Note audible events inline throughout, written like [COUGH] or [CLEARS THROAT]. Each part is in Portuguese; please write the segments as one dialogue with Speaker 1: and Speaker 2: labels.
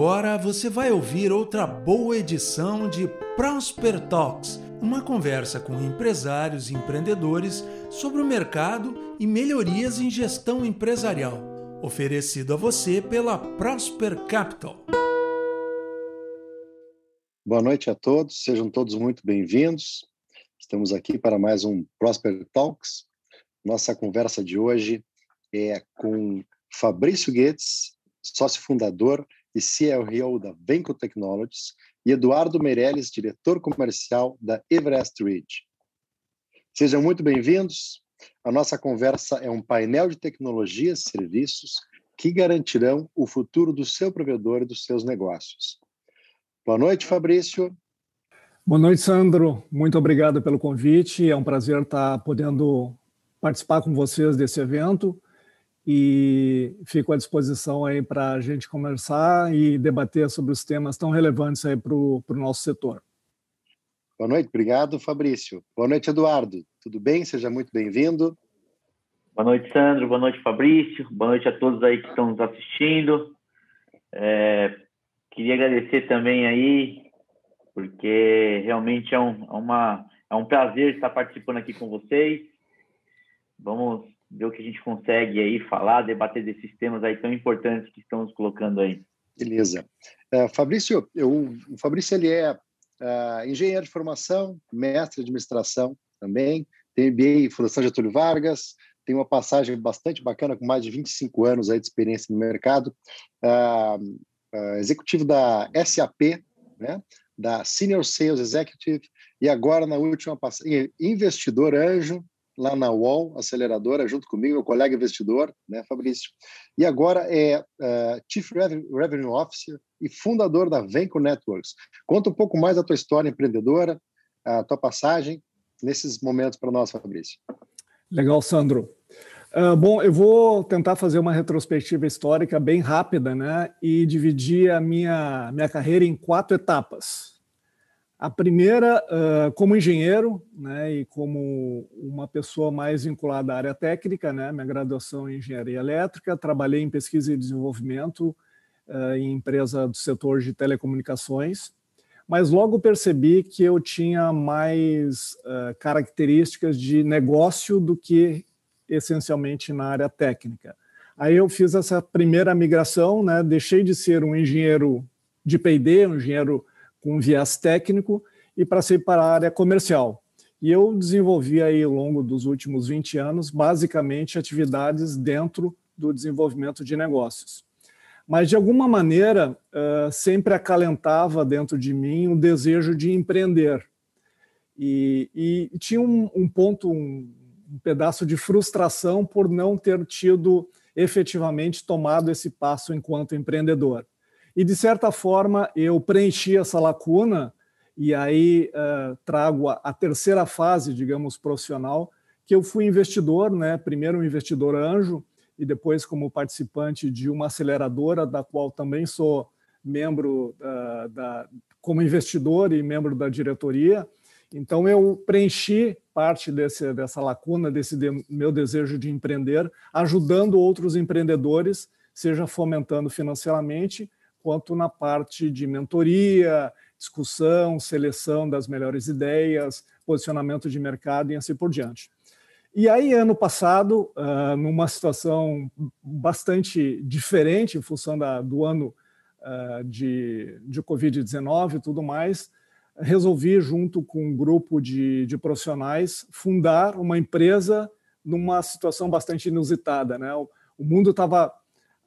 Speaker 1: Agora você vai ouvir outra boa edição de Prosper Talks, uma conversa com empresários e empreendedores sobre o mercado e melhorias em gestão empresarial, oferecido a você pela Prosper Capital.
Speaker 2: Boa noite a todos, sejam todos muito bem-vindos. Estamos aqui para mais um Prosper Talks. Nossa conversa de hoje é com Fabrício Guedes, sócio fundador e CEO da Venco Technologies, e Eduardo Meirelles, diretor comercial da Everest Ridge. Sejam muito bem-vindos. A nossa conversa é um painel de tecnologias e serviços que garantirão o futuro do seu provedor e dos seus negócios. Boa noite, Fabrício.
Speaker 3: Boa noite, Sandro. Muito obrigado pelo convite. É um prazer estar podendo participar com vocês desse evento e fico à disposição aí para a gente conversar e debater sobre os temas tão relevantes aí para o nosso setor.
Speaker 2: Boa noite, obrigado, Fabrício. Boa noite, Eduardo. Tudo bem? Seja muito bem-vindo.
Speaker 4: Boa noite, Sandro. Boa noite, Fabrício. Boa noite a todos aí que estão nos assistindo. É, queria agradecer também aí, porque realmente é um, é uma, é um prazer estar participando aqui com vocês. Vamos ver o que a gente consegue aí falar, debater desses temas aí tão importantes que estamos colocando aí.
Speaker 2: Beleza. Uh, Fabrício, eu, o Fabrício ele é uh, engenheiro de formação, mestre de administração também, tem MBA em Fundação Getúlio Vargas, tem uma passagem bastante bacana com mais de 25 anos aí de experiência no mercado, uh, executivo da SAP, né, da Senior Sales Executive, e agora na última passagem, investidor anjo, lá na UOL, aceleradora, junto comigo, meu colega investidor, né, Fabrício. E agora é uh, Chief Revenue Officer e fundador da Venco Networks. Conta um pouco mais da tua história empreendedora, a tua passagem nesses momentos para nós, Fabrício.
Speaker 3: Legal, Sandro. Uh, bom, eu vou tentar fazer uma retrospectiva histórica bem rápida, né, e dividir a minha, minha carreira em quatro etapas. A primeira, como engenheiro, né, e como uma pessoa mais vinculada à área técnica, né, minha graduação em engenharia elétrica, trabalhei em pesquisa e desenvolvimento em empresa do setor de telecomunicações, mas logo percebi que eu tinha mais características de negócio do que essencialmente na área técnica. Aí eu fiz essa primeira migração, né, deixei de ser um engenheiro de P&D, um engenheiro com viés técnico e para ser para a área comercial. E eu desenvolvi aí ao longo dos últimos 20 anos, basicamente, atividades dentro do desenvolvimento de negócios. Mas, de alguma maneira, sempre acalentava dentro de mim o desejo de empreender. E, e tinha um, um ponto, um, um pedaço de frustração por não ter tido efetivamente tomado esse passo enquanto empreendedor. E, de certa forma, eu preenchi essa lacuna e aí uh, trago a, a, terceira fase, digamos, profissional, que eu fui investidor, né? primeiro um investidor anjo e depois como participante de uma aceleradora, da qual também sou membro uh, da, como investidor e membro da diretoria. Então, eu preenchi parte desse, dessa lacuna, desse de, meu desejo de empreender, ajudando outros empreendedores, seja fomentando financeiramente, quanto na parte de mentoria, discussão, seleção das melhores ideias, posicionamento de mercado e assim por diante. E aí, ano passado, uh, numa situação bastante diferente em função da, do ano uh, de, de Covid-19 e tudo mais, resolvi, junto com um grupo de, de profissionais, fundar uma empresa numa situação bastante inusitada. Né? O, o mundo estava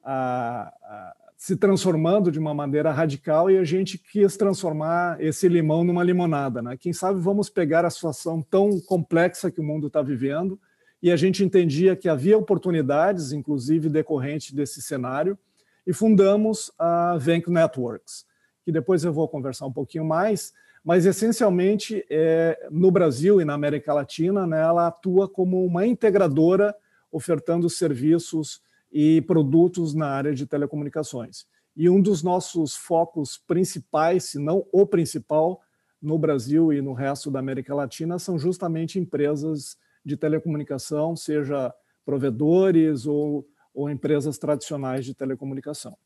Speaker 3: uh, se transformando de uma maneira radical e a gente quis transformar esse limão numa limonada. Né? Quem sabe vamos pegar a situação tão complexa que o mundo está vivendo e a gente entendia que havia oportunidades, inclusive decorrente desse cenário, e fundamos a Venk Networks, que depois eu vou conversar um pouquinho mais, mas essencialmente é, no Brasil e na América Latina, né, ela atua como uma integradora ofertando serviços e produtos na área de telecomunicações. E um dos nossos focos principais, se não o principal, no Brasil e no resto da América Latina, são justamente empresas de telecomunicação, seja provedores ou, ou empresas tradicionais de telecomunicação.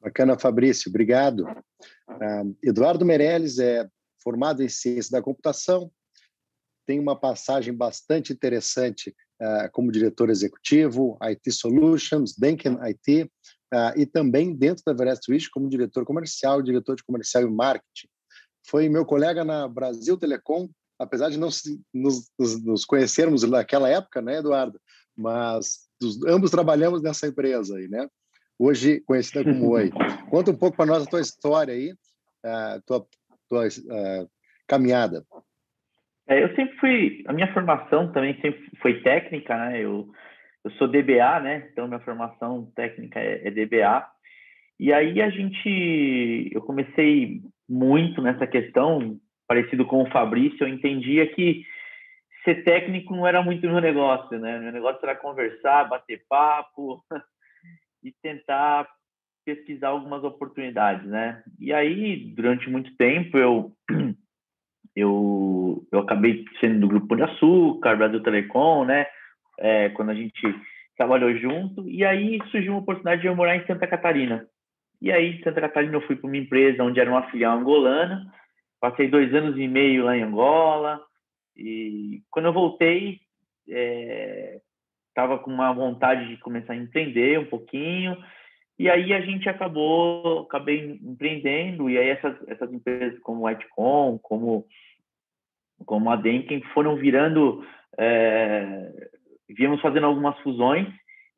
Speaker 2: Bacana, Fabrício, obrigado. Uh, Eduardo Meirelles é formado em ciência da computação, tem uma passagem bastante interessante como diretor executivo, IT Solutions, Denken IT, uh, e também dentro da Everest Wish como diretor comercial, diretor de comercial e marketing. Foi meu colega na Brasil Telecom, apesar de não nos, nos, conhecermos naquela época, né, Eduardo? Mas ambos trabalhamos nessa empresa aí, né? Hoje conhecida como Oi. [LAUGHS] Conta um pouco para nós a tua história aí, a tua, tua uh, caminhada.
Speaker 4: É, eu sempre fui, a minha formação também sempre foi técnica, né? Eu, eu sou DBA, né? Então minha formação técnica é, é DBA. E aí a gente, eu comecei muito nessa questão, parecido com o Fabrício, eu entendia que ser técnico não era muito meu negócio, né? Meu negócio era conversar, bater papo [LAUGHS] e tentar pesquisar algumas oportunidades, né? E aí, durante muito tempo, eu [CLEARS THROAT] eu, eu acabei sendo do Grupo de Açúcar, Brasil Telecom, né? É, quando a gente trabalhou junto. E aí surgiu uma oportunidade de eu morar em Santa Catarina. E aí, em Santa Catarina, eu fui para uma empresa onde era uma filial angolana. Passei dois anos e meio lá em Angola. E quando eu voltei, estava é, com uma vontade de começar a empreender um pouquinho. E aí a gente acabou, acabei empreendendo, e aí essas, essas empresas como Whitecom, como, como a Denken, foram virando, é, viemos fazendo algumas fusões,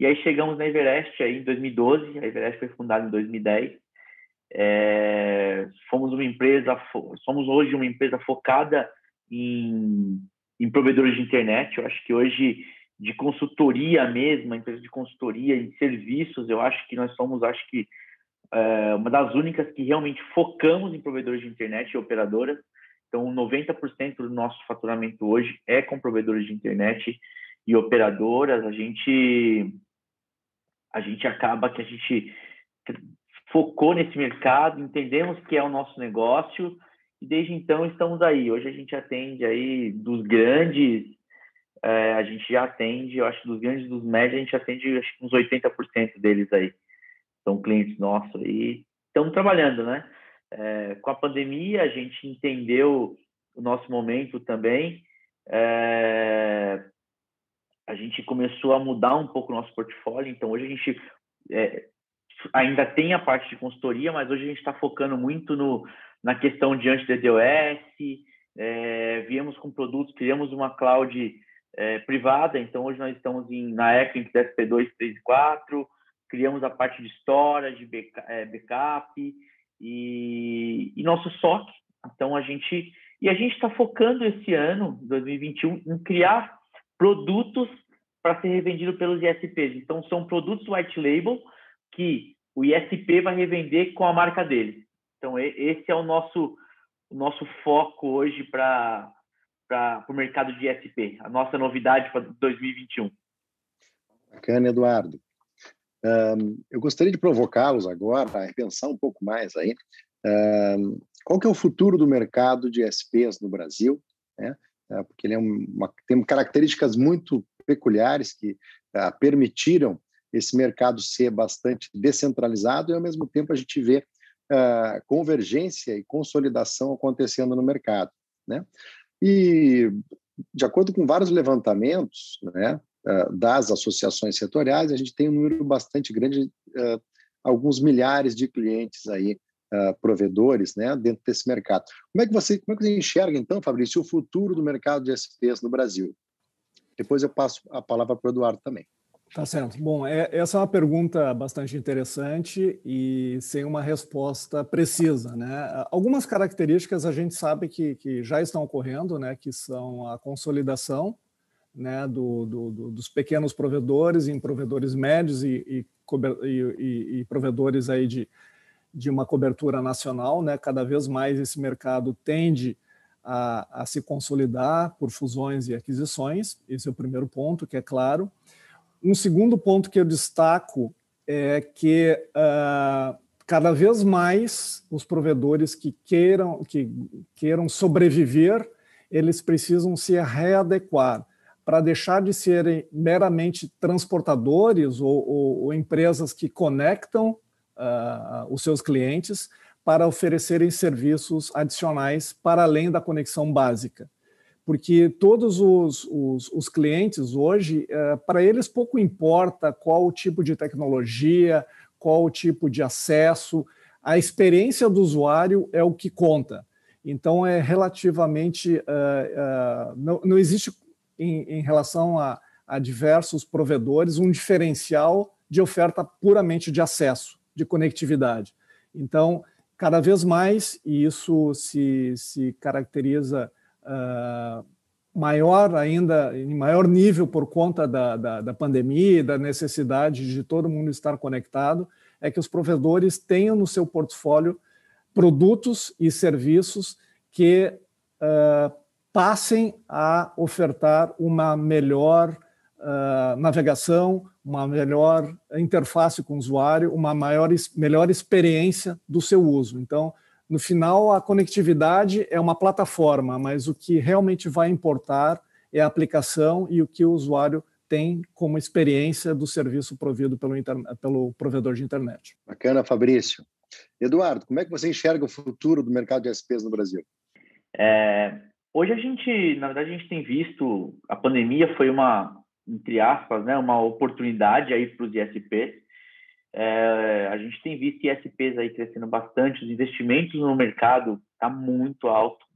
Speaker 4: e aí chegamos na Everest aí em 2012, a Everest foi fundada em 2010, é, fomos uma empresa, somos hoje uma empresa focada em, em provedores de internet, eu acho que hoje de consultoria mesmo, empresa de consultoria em serviços, eu acho que nós somos, acho que, é, uma das únicas que realmente focamos em provedores de internet e operadoras. Então, 90% do nosso faturamento hoje é com provedores de internet e operadoras. A gente, a gente acaba que a gente focou nesse mercado, entendemos que é o nosso negócio e desde então estamos aí. Hoje a gente atende aí dos grandes é, a gente já atende, eu acho, dos grandes dos médios, a gente atende acho, uns 80% deles aí. São clientes nossos aí. Estamos trabalhando, né? É, com a pandemia, a gente entendeu o nosso momento também. É, a gente começou a mudar um pouco o nosso portfólio. Então, hoje a gente é, ainda tem a parte de consultoria, mas hoje a gente está focando muito no, na questão de anti-DDoS. É, viemos com produtos, criamos uma cloud é, privada, então hoje nós estamos em, na Equinix SP2, 3 e 4, criamos a parte de storage, é, backup e, e nosso SOC. Então a gente e a gente está focando esse ano, 2021, em criar produtos para ser revendido pelos ISPs. Então são produtos white label que o ISP vai revender com a marca dele. Então esse é o nosso o nosso foco hoje para para o mercado de SP, a nossa novidade para 2021.
Speaker 2: Bacana, Eduardo. Um, eu gostaria de provocá-los agora a repensar um pouco mais aí. Um, qual que é o futuro do mercado de SPs no Brasil? Né? É, porque ele é uma, tem características muito peculiares que uh, permitiram esse mercado ser bastante descentralizado e, ao mesmo tempo, a gente vê uh, convergência e consolidação acontecendo no mercado. Né? E, de acordo com vários levantamentos né, eh, das associações setoriais, a gente tem um número bastante grande, eh, alguns milhares de clientes aí, eh, provedores, né, dentro desse mercado. Como é que você, como é que você enxerga, então, Fabrício, o futuro do mercado de SPs no Brasil? Depois eu passo a palavra para o Eduardo também.
Speaker 3: Tá certo. Bom, é, essa é uma pergunta bastante interessante e sem uma resposta precisa, né? Algumas características a gente sabe que, que já estão ocorrendo, né? Que são a consolidação, né? Do, do, do dos pequenos provedores em provedores médios e, e, e, e provedores aí de, de uma cobertura nacional, né? Cada vez mais esse mercado tende a, a se consolidar por fusões e aquisições. Esse é o primeiro ponto, que é claro. Um segundo ponto que eu destaco é que uh, cada vez mais os provedores que queiram, que queiram sobreviver, eles precisam se readequar para deixar de serem meramente transportadores ou, ou, ou empresas que conectam uh, os seus clientes para oferecerem serviços adicionais para além da conexão básica. Porque todos os, os, os clientes hoje, uh, para eles pouco importa qual o tipo de tecnologia, qual o tipo de acesso, a experiência do usuário é o que conta. Então, é relativamente. Uh, uh, não, não existe, em, em relação a, a diversos provedores, um diferencial de oferta puramente de acesso, de conectividade. Então, cada vez mais, e isso se, se caracteriza uh, maior ainda, em maior nível por conta da, da, da pandemia e da necessidade de todo mundo estar conectado, é que os provedores tenham no seu portfólio produtos e serviços que uh, passem a ofertar uma melhor uh, navegação, uma melhor interface com o usuário, uma maior, melhor experiência do seu uso. Então, no final, a conectividade é uma plataforma, mas o que realmente vai importar é a aplicação e o que o usuário tem como experiência do serviço provido pelo, pelo provedor de internet.
Speaker 2: Bacana, Fabrício. Eduardo, como é que você enxerga o futuro do mercado de SPs no Brasil?
Speaker 4: É, hoje a gente, na verdade, a gente tem visto a pandemia foi uma, entre aspas, né, uma oportunidade aí para os ISPs. É, a gente tem visto ISPs aí crescendo bastante, os investimentos no mercado está muito alto.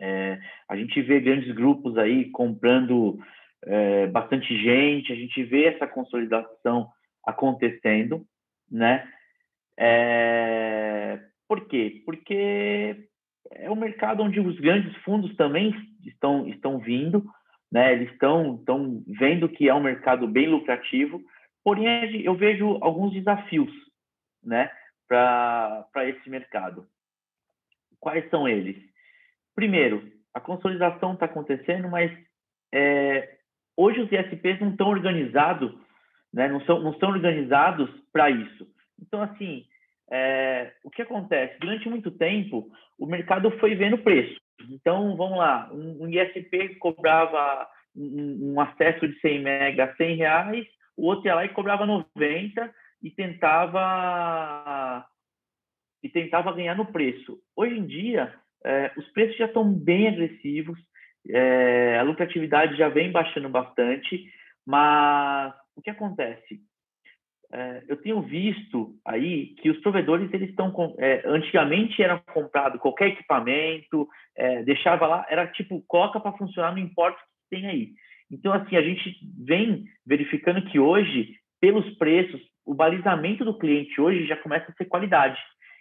Speaker 4: É, a gente vê grandes grupos aí comprando é, bastante gente, a gente vê essa consolidação acontecendo, né? É, por quê? Porque é um mercado onde os grandes fundos também estão, estão vindo, né? Eles estão, estão vendo que é um mercado bem lucrativo, porém eu vejo alguns desafios, né? Para esse mercado. Quais são eles? Primeiro, a consolidação está acontecendo, mas é, hoje os ISPs não estão organizados, né? Não são, não estão organizados para isso. Então, assim, é, o que acontece? Durante muito tempo, o mercado foi vendo preço. Então, vamos lá, um, um ISP cobrava um, um, acesso de 100 mega a 100 reais, o outro ia lá e cobrava 90 e tentava e tentava ganhar no preço. Hoje em dia, é, os preços já estão bem agressivos, é, a lucratividade já vem baixando bastante, mas o que acontece? É, eu tenho visto aí que os provedores eles estão antigamente era comprado qualquer equipamento deixava lá era tipo coloca para funcionar não importa o que tem aí então assim a gente vem verificando que hoje pelos preços o balizamento do cliente hoje já começa a ser qualidade.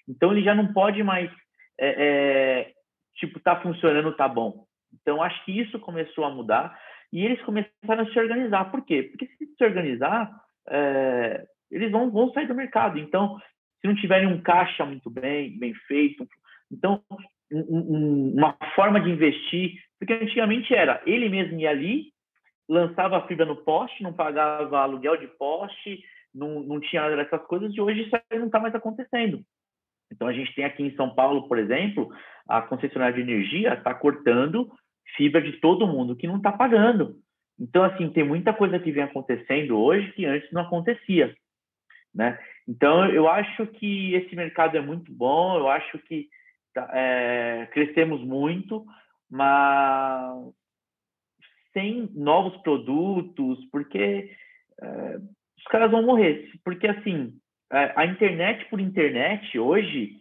Speaker 4: Então ele já não pode mais é, é, tipo tá funcionando tá bom. Então acho que isso começou a mudar e eles começaram a se organizar. Por quê? Porque se se organizar é, eles vão, vão sair do mercado. Então, se não tiverem um caixa muito bem, bem feito, então um, um, uma forma de investir, porque antigamente era ele mesmo ia ali, lançava a fibra no poste, não pagava aluguel de poste, não, não tinha nada dessas coisas, e hoje isso aí não está mais acontecendo. Então a gente tem aqui em São Paulo, por exemplo, a concessionária de energia está cortando fibra de todo mundo que não está pagando. Então, assim, tem muita coisa que vem acontecendo hoje que antes não acontecia né? Então, eu acho que esse mercado é muito bom, eu acho que tá, é, crescemos muito, mas sem novos produtos, porque é, os caras vão morrer. Porque, assim, a internet por internet hoje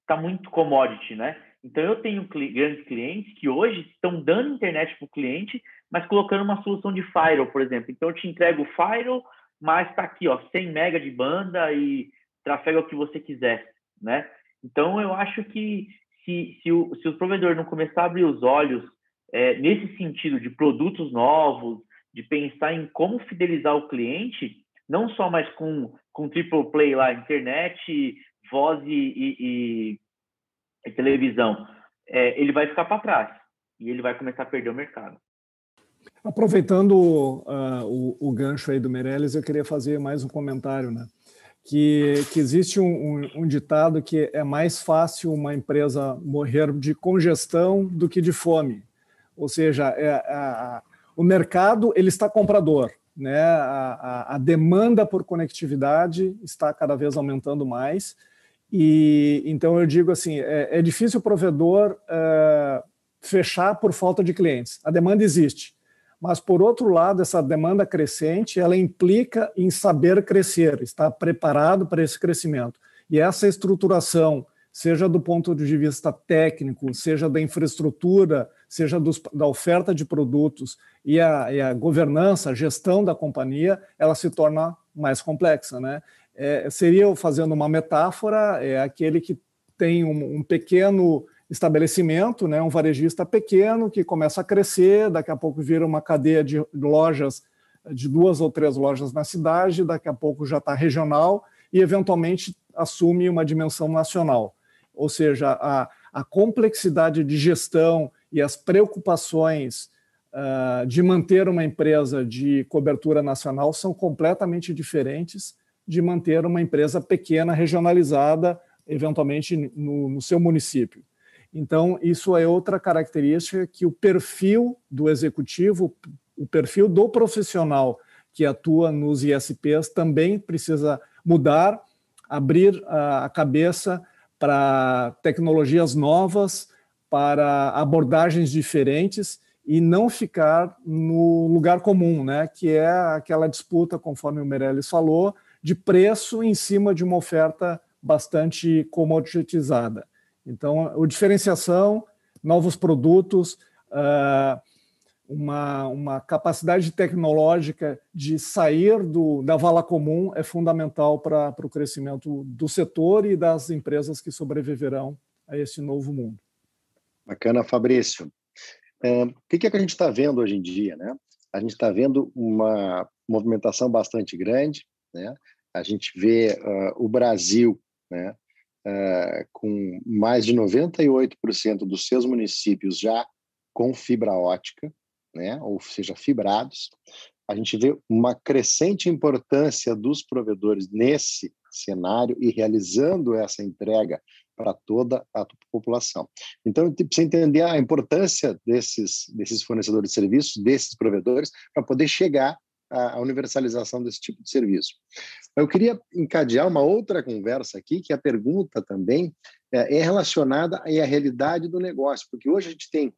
Speaker 4: está muito commodity, né? Então, eu tenho grandes clientes que hoje estão dando internet para o cliente, mas colocando uma solução de firewall, por exemplo. Então, eu te entrego o firewall, mas está aqui, ó, 100 mega de banda e trafega o que você quiser, né? Então, eu acho que se, se, o, se o provedor não começar a abrir os olhos é, nesse sentido de produtos novos, de pensar em como fidelizar o cliente, não só mais com, com triple play lá, internet, voz e, e, e, televisão, é, ele vai ficar para trás e ele vai começar a perder o mercado.
Speaker 3: Aproveitando uh, o, o, gancho aí do Meirelles, eu queria fazer mais um comentário, né? Que, que existe um, um, um, ditado que é mais fácil uma empresa morrer de congestão do que de fome. Ou seja, é, é, o mercado ele está comprador. né? A, a, a, demanda por conectividade está cada vez aumentando mais. E então eu digo assim: é, é difícil o provedor é, fechar por falta de clientes. A demanda existe. Mas, por outro lado, essa demanda crescente, ela implica em saber crescer, estar preparado para esse crescimento. E essa estruturação, seja do ponto de vista técnico, seja da infraestrutura, seja dos, da oferta de produtos e a, e a, governança, a gestão da companhia, ela se torna mais complexa. Né? É, seria, fazendo uma metáfora, é aquele que tem um, um pequeno estabelecimento, né, um varejista pequeno que começa a crescer, daqui a pouco vira uma cadeia de lojas, de duas ou três lojas na cidade, daqui a pouco já está regional e, eventualmente, assume uma dimensão nacional. Ou seja, a, a complexidade de gestão e as preocupações uh, de manter uma empresa de cobertura nacional são completamente diferentes de manter uma empresa pequena, regionalizada, eventualmente no, no seu município. Então, isso é outra característica que o perfil do executivo, o perfil do profissional que atua nos ISPs também precisa mudar, abrir a cabeça para tecnologias novas, para abordagens diferentes e não ficar no lugar comum, né? que é aquela disputa, conforme o Meirelles falou, de preço em cima de uma oferta bastante comoditizada. Então, o diferenciação, novos produtos, uh, uma, uma capacidade tecnológica de sair do, da vala comum é fundamental para o crescimento do setor e das empresas que sobreviverão a esse novo mundo.
Speaker 2: Bacana, Fabrício. É, o que, é que a gente está vendo hoje em dia? Né? A gente está vendo uma movimentação bastante grande. Né? A gente vê uh, o Brasil né, uh, com mais de 98% dos seus municípios já com fibra ótica, né, ou seja, fibrados. A gente vê uma crescente importância dos provedores nesse cenário e realizando essa entrega para toda a população. Então, precisa entender a importância desses, desses fornecedores de serviços, desses provedores, para poder chegar à universalização desse tipo de serviço. Eu queria encadear uma outra conversa aqui, que a pergunta também é, é relacionada à realidade do negócio, porque hoje a gente tem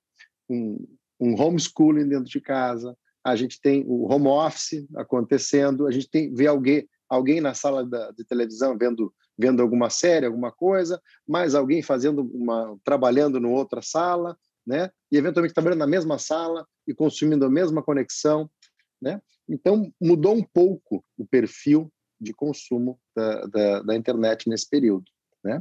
Speaker 2: um, um homeschooling dentro de casa, a gente tem o home office acontecendo, a gente tem vê alguém alguém na sala da, de televisão vendo vendo alguma série, alguma coisa, mais alguém fazendo uma trabalhando em outra sala, né? E eventualmente trabalhando na mesma sala e consumindo a mesma conexão, né? Então mudou um pouco o perfil de consumo da, da, da, internet nesse período. Né?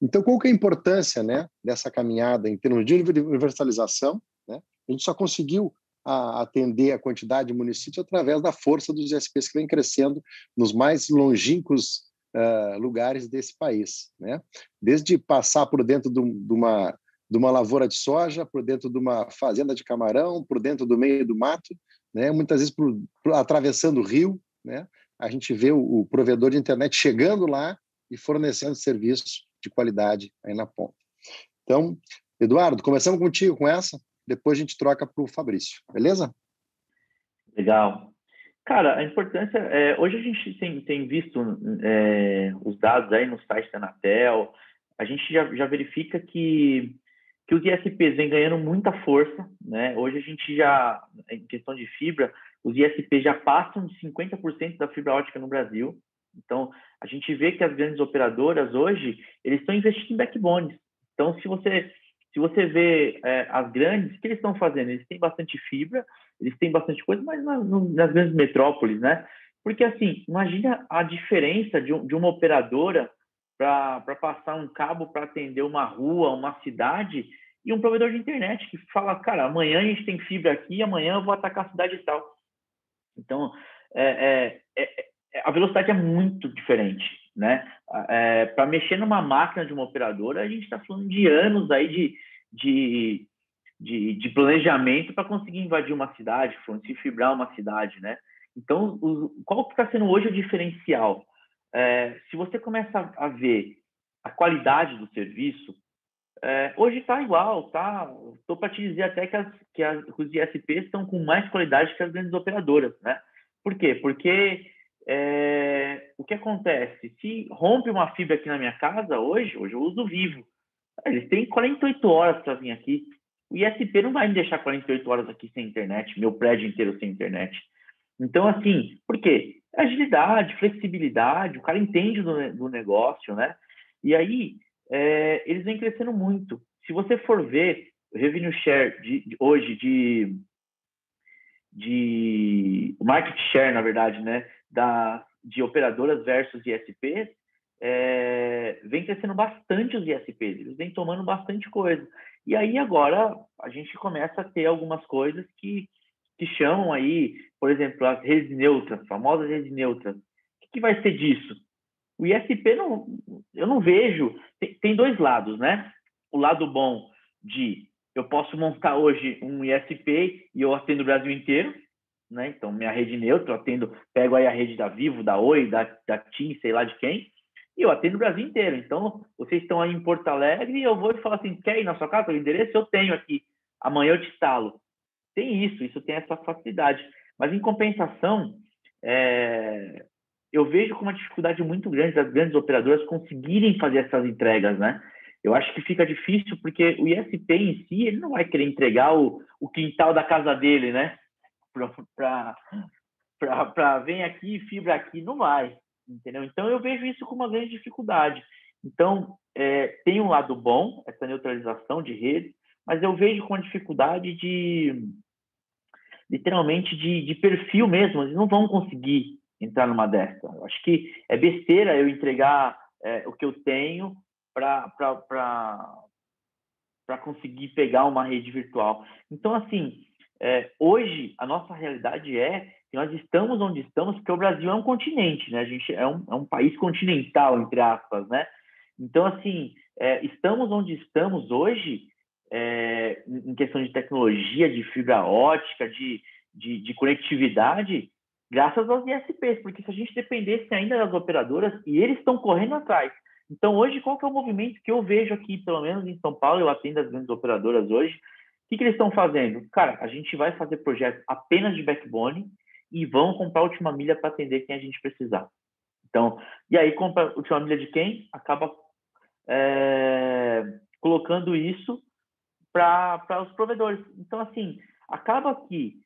Speaker 2: Então, qual que é a importância né, dessa caminhada em termos de universalização? Né? A gente só conseguiu a, atender a quantidade de municípios através da força dos ISPs que vem crescendo nos mais longínquos uh, lugares desse país. Né? Desde passar por dentro de, de, uma, de uma lavoura de soja, por dentro de uma fazenda de camarão, por dentro do meio do mato, né? muitas vezes por, por, atravessando o rio, né? a gente vê o, o provedor de internet chegando lá e fornecendo serviços de qualidade aí na ponta. Então, Eduardo, começamos contigo com essa, depois a gente troca para o Fabrício, beleza?
Speaker 4: Legal. Cara, a importância, é, hoje a gente tem, tem visto é, os dados aí no site da Anatel, a gente já, já verifica que, que os ISPs vêm ganhando muita força, né? Hoje a gente já, em questão de fibra, os ISPs já passam de 50% da fibra ótica no Brasil. Então, a gente vê que as grandes operadoras hoje, eles estão investindo em backbones. Então, se você se você vê é, as grandes, o que eles estão fazendo? Eles têm bastante fibra, eles têm bastante coisa, mas nas, grandes metrópoles, né? Porque, assim, imagina a diferença de, de uma operadora para passar um cabo para atender uma rua, uma cidade, e um provedor de internet que fala, cara, amanhã a gente tem fibra aqui, amanhã eu vou atacar a cidade e tal. Então, é, é, é, é, a velocidade é muito diferente, né? É, Para mexer numa máquina de uma operadora, a gente está falando de anos aí de, de, de, de planejamento para conseguir invadir uma cidade, se fibrar uma cidade, né? Então, o, qual está sendo hoje o diferencial? É, se você começa a ver a qualidade do serviço, é, hoje está igual, tá? Estou para te dizer até que, as, que, as, que os ISPs estão com mais qualidade que as grandes operadoras, né? Por quê? Porque é, o que acontece? Se rompe uma fibra aqui na minha casa hoje, hoje eu uso vivo. Eles têm 48 horas para vir aqui. O ISP não vai me deixar 48 horas aqui sem internet, meu prédio inteiro sem internet. Então, assim, por quê? Agilidade, flexibilidade, o cara entende do, do negócio, né? E aí, é, eles vêm crescendo muito. Se você for ver o revenue share de, de, hoje de, de market share, na verdade, né, da, de operadoras versus ISPs, é, vem crescendo bastante os ISPs, eles vêm tomando bastante coisa. E aí agora a gente começa a ter algumas coisas que, que chamam aí, por exemplo, as redes neutras, famosas redes neutras. O que, que vai ser disso? O ISP não, eu não vejo. Tem, tem dois lados, né? O lado bom de eu posso montar hoje um ISP e eu atendo o Brasil inteiro, né? Então minha rede neutra, eu atendo, pego aí a rede da Vivo, da Oi, da, da TIM, sei lá de quem, e eu atendo o Brasil inteiro. Então, vocês estão aí em Porto Alegre e eu vou te falar assim: quer ir na sua casa? O endereço eu tenho aqui. Amanhã eu te instalo. Tem isso, isso tem essa facilidade. Mas, em compensação, é... eu vejo com uma dificuldade muito grande das grandes operadoras conseguirem fazer essas entregas, né? Eu acho que fica difícil porque o ISP em si, ele não vai querer entregar o, o quintal da casa dele, né? Para vem aqui, fibra aqui, não vai entendeu? Então eu vejo isso como uma grande dificuldade. Então é, tem um lado bom essa neutralização de rede, mas eu vejo com a dificuldade de literalmente de, de perfil mesmo. Eles não vão conseguir entrar numa dessa. Eu acho que é besteira eu entregar é, o que eu tenho para para conseguir pegar uma rede virtual. Então assim é, hoje a nossa realidade é nós estamos onde estamos porque o Brasil é um continente, né? A gente é um, é um país continental, entre aspas, né? Então, assim, é, estamos onde estamos hoje é, em questão de tecnologia, de fibra ótica, de, de, de, conectividade, graças aos ISPs, porque se a gente dependesse ainda das operadoras, e eles estão correndo atrás. Então, hoje, qual que é o movimento que eu vejo aqui, pelo menos em São Paulo, eu atendo as grandes operadoras hoje, o que, que eles estão fazendo? Cara, a gente vai fazer projetos apenas de backbone, e vão comprar última milha para atender quem a gente precisar. Então, e aí compra última milha de quem? Acaba é, colocando isso para os provedores. Então, assim, acaba que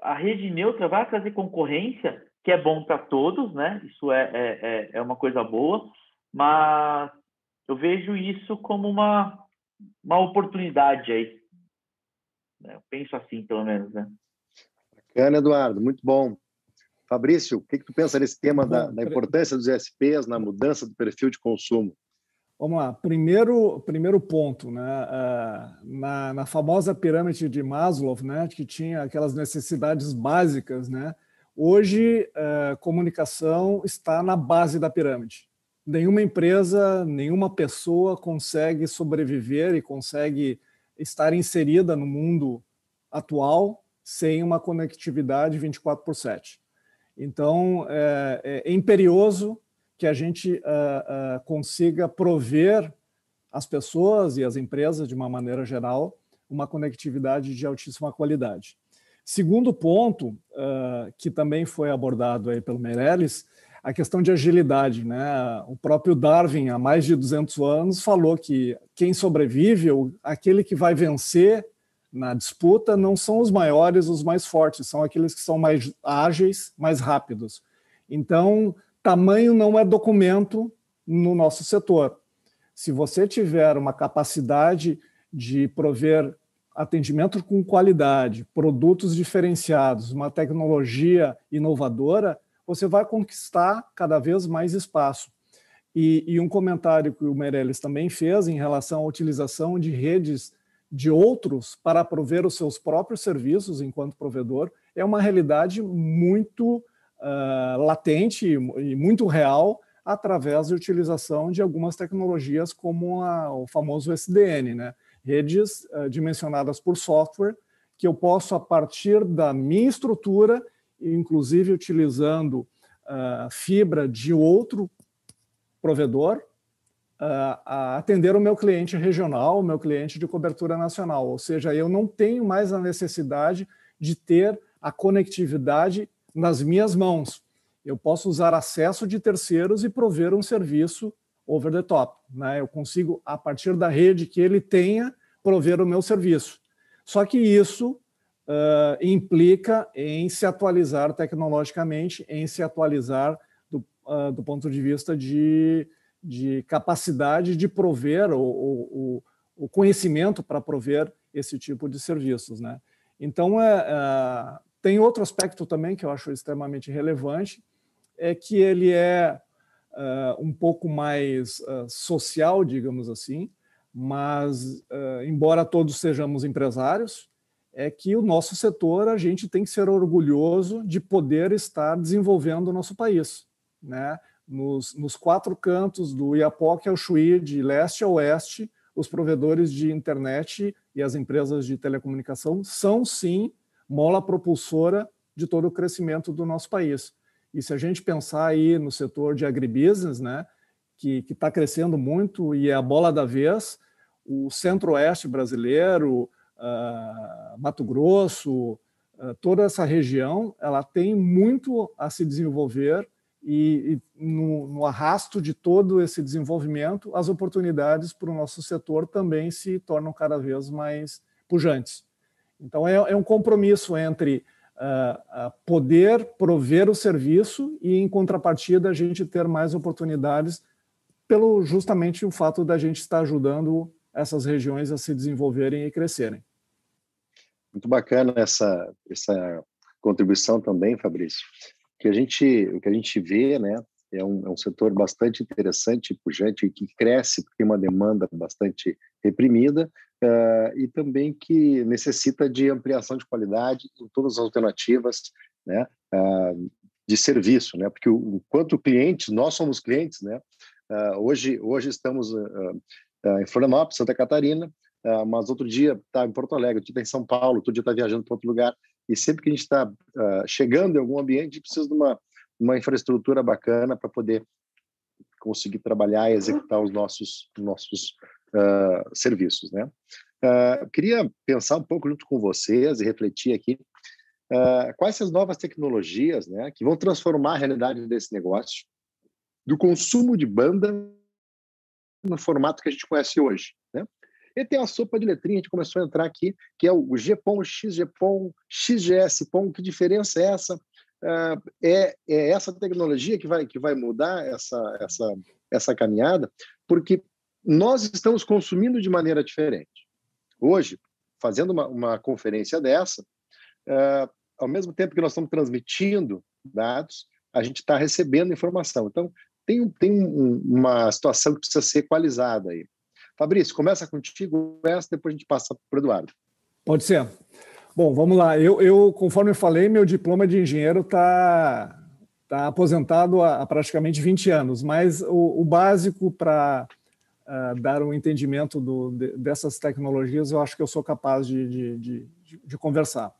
Speaker 4: a rede neutra vai trazer concorrência, que é bom para todos, né? Isso é, é, é, é uma coisa boa, mas eu vejo isso como uma, uma oportunidade aí. Eu penso assim, pelo menos, né?
Speaker 2: Bacana, Eduardo, muito bom. Fabrício, o que, que tu pensa nesse tema da, da, importância dos SPs na mudança do perfil de consumo?
Speaker 3: Vamos lá. Primeiro, primeiro ponto, né? Ah, na, na famosa pirâmide de Maslow, né? Que tinha aquelas necessidades básicas, né? Hoje, ah, comunicação está na base da pirâmide. Nenhuma empresa, nenhuma pessoa consegue sobreviver e consegue estar inserida no mundo atual sem uma conectividade 24 por 7. Então, é, é imperioso que a gente uh, uh, consiga prover às pessoas e às empresas, de uma maneira geral, uma conectividade de altíssima qualidade. Segundo ponto, uh, que também foi abordado aí pelo Meirelles, a questão de agilidade. Né? O próprio Darwin, há mais de 200 anos, falou que quem sobrevive, aquele que vai vencer na disputa não são os maiores, os mais fortes, são aqueles que são mais ágeis, mais rápidos. Então, tamanho não é documento no nosso setor. Se você tiver uma capacidade de prover atendimento com qualidade, produtos diferenciados, uma tecnologia inovadora, você vai conquistar cada vez mais espaço. E, e um comentário que o Meirelles também fez em relação à utilização de redes de outros para prover os seus próprios serviços enquanto provedor é uma realidade muito uh, latente e muito real através da utilização de algumas tecnologias como a, o famoso SDN, né? redes uh, dimensionadas por software que eu posso a partir da minha estrutura, inclusive utilizando uh, fibra de outro provedor, a atender o meu cliente regional, o meu cliente de cobertura nacional. Ou seja, eu não tenho mais a necessidade de ter a conectividade nas minhas mãos. Eu posso usar acesso de terceiros e prover um serviço over the top. Né? Eu consigo, a partir da rede que ele tenha, prover o meu serviço. Só que isso uh, implica em se atualizar tecnologicamente, em se atualizar do, uh, do ponto de vista de, de capacidade de prover o, o, o conhecimento para prover esse tipo de serviços. Né? Então, é, é, tem outro aspecto também que eu acho extremamente relevante, é que ele é uh, um pouco mais uh, social, digamos assim, mas uh, embora todos sejamos empresários, é que o nosso setor a gente tem que ser orgulhoso de poder estar desenvolvendo o nosso país, né? Nos, nos quatro cantos do Iapoque ao Chuí, de leste a oeste, os provedores de internet e as empresas de telecomunicação são sim mola propulsora de todo o crescimento do nosso país. E se a gente pensar aí no setor de agribusiness, né, que está crescendo muito e é a bola da vez, o centro-oeste brasileiro, uh, Mato Grosso, uh, toda essa região, ela tem muito a se desenvolver e, e no, no, arrasto de todo esse desenvolvimento, as oportunidades para o nosso setor também se tornam cada vez mais pujantes. Então, é, é um compromisso entre uh, poder prover o serviço e, em contrapartida, a gente ter mais oportunidades pelo justamente o fato da gente estar ajudando essas regiões a se desenvolverem e crescerem.
Speaker 2: Muito bacana essa, essa contribuição também, Fabrício. Que a gente, o que a gente vê, né, é um, é um setor bastante interessante pujante, que cresce tem uma demanda bastante reprimida uh, e também que necessita de ampliação de qualidade em todas as alternativas né, uh, de serviço, né, porque o, quanto clientes, nós somos clientes, né, uh, hoje, hoje estamos em Florianópolis, Santa Catarina, mas outro dia está em Porto Alegre, outro dia está em São Paulo, outro dia está viajando para outro lugar, e sempre que a gente está chegando em algum ambiente, a gente precisa de uma uma infraestrutura bacana para poder conseguir trabalhar e executar os nossos nossos uh, serviços, né? Uh, queria pensar um pouco junto com vocês e refletir aqui uh, quais as novas tecnologias, né, que vão transformar a realidade desse negócio, do consumo de banda no formato que a gente conhece hoje, né? E tem a sopa de letrinha, a gente começou a entrar aqui, que é o GPON, XGPON, XGS-PON, que diferença é essa? é, é essa tecnologia que vai, que vai mudar essa, essa, essa caminhada, porque nós estamos consumindo de maneira diferente. Hoje, fazendo uma, uma conferência dessa, uh, ao mesmo tempo que nós estamos transmitindo dados, a gente está recebendo informação. Então, tem, tem um, uma situação que precisa ser equalizada aí. Fabrício, começa contigo essa, depois a gente passa para o Eduardo.
Speaker 3: Pode ser. Bom, vamos lá. Eu, eu conforme eu falei, meu diploma de engenheiro está tá aposentado há, praticamente 20 anos, mas o, o básico para uh, dar um entendimento do, de, dessas tecnologias, eu acho que eu sou capaz de, de, de, de conversar.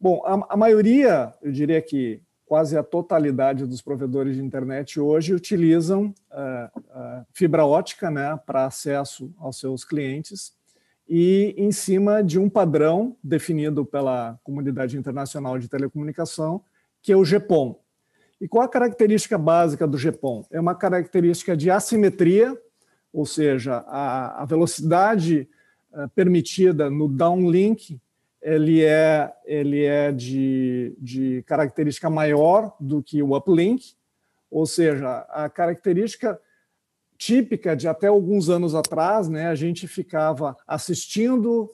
Speaker 3: Bom, a, a, maioria, eu diria que quase a totalidade dos provedores de internet hoje utilizam uh, uh, fibra ótica né, para acesso aos seus clientes e em cima de um padrão definido pela Comunidade Internacional de Telecomunicação, que é o GPON. E qual a característica básica do GPON? É uma característica de assimetria, ou seja, a, a velocidade uh, permitida no downlink ele é, ele é de, de característica maior do que o uplink, ou seja, a característica típica de até alguns anos atrás, né? A gente ficava assistindo,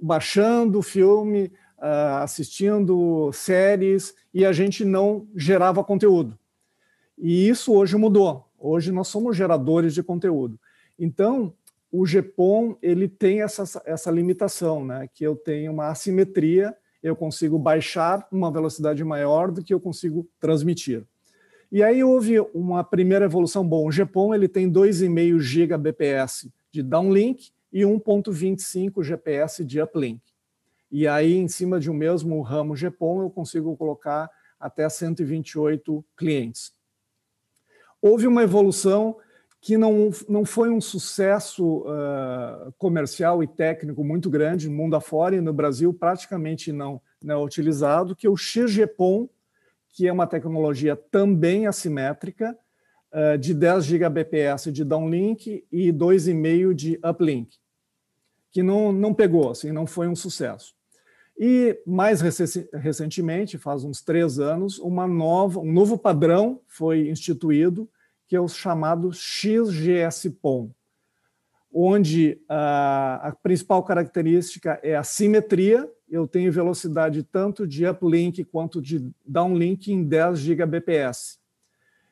Speaker 3: baixando filme, uh, assistindo séries e a gente não gerava conteúdo. E isso hoje mudou. Hoje nós somos geradores de conteúdo. Então, o GPON ele tem essa, essa limitação, né? Que eu tenho uma assimetria, eu consigo baixar uma velocidade maior do que eu consigo transmitir. E aí houve uma primeira evolução. Bom, o GPON ele tem 2,5 Gbps de downlink e 1.25 GPS de uplink. E aí, em cima de um mesmo ramo GPON, eu consigo colocar até 128 clientes. Houve uma evolução que não, não foi um sucesso uh, comercial e técnico muito grande, mundo afora e no Brasil praticamente não, não é utilizado, que é o XGPON, que é uma tecnologia também assimétrica, uh, de 10 Gbps de downlink e 2,5 de uplink, que não, não pegou, assim, não foi um sucesso. E mais recentemente, faz uns três anos, uma nova, um novo padrão foi instituído, que é o chamado XGS-PON, onde a, a principal característica é a simetria. Eu tenho velocidade tanto de uplink quanto de downlink em 10 Gbps.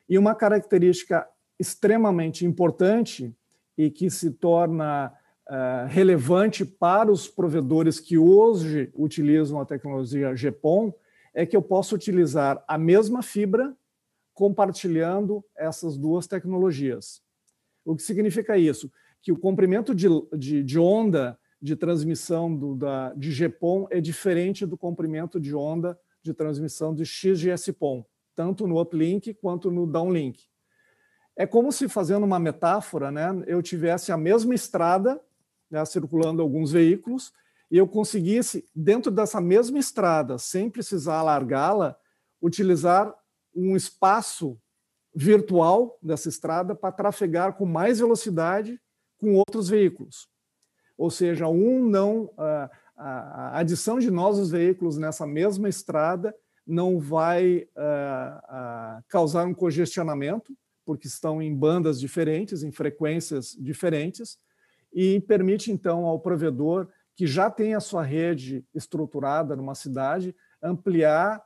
Speaker 3: E uma característica extremamente importante e que se torna uh, relevante para os provedores que hoje utilizam a tecnologia GPON é que eu posso utilizar a mesma fibra compartilhando essas duas tecnologias. O que significa isso? Que o comprimento de, de, de onda de transmissão do, da, de GPON é diferente do comprimento de onda de transmissão de XGS-PON, tanto no uplink quanto no downlink. É como se, fazendo uma metáfora, né, eu tivesse a mesma estrada né, circulando alguns veículos e eu conseguisse, dentro dessa mesma estrada, sem precisar alargá-la, utilizar um espaço virtual dessa estrada para trafegar com mais velocidade com outros veículos. Ou seja, um não a, a adição de novos veículos nessa mesma estrada não vai causar um congestionamento, porque estão em bandas diferentes, em frequências diferentes, e permite então ao provedor que já tem a sua rede estruturada numa cidade ampliar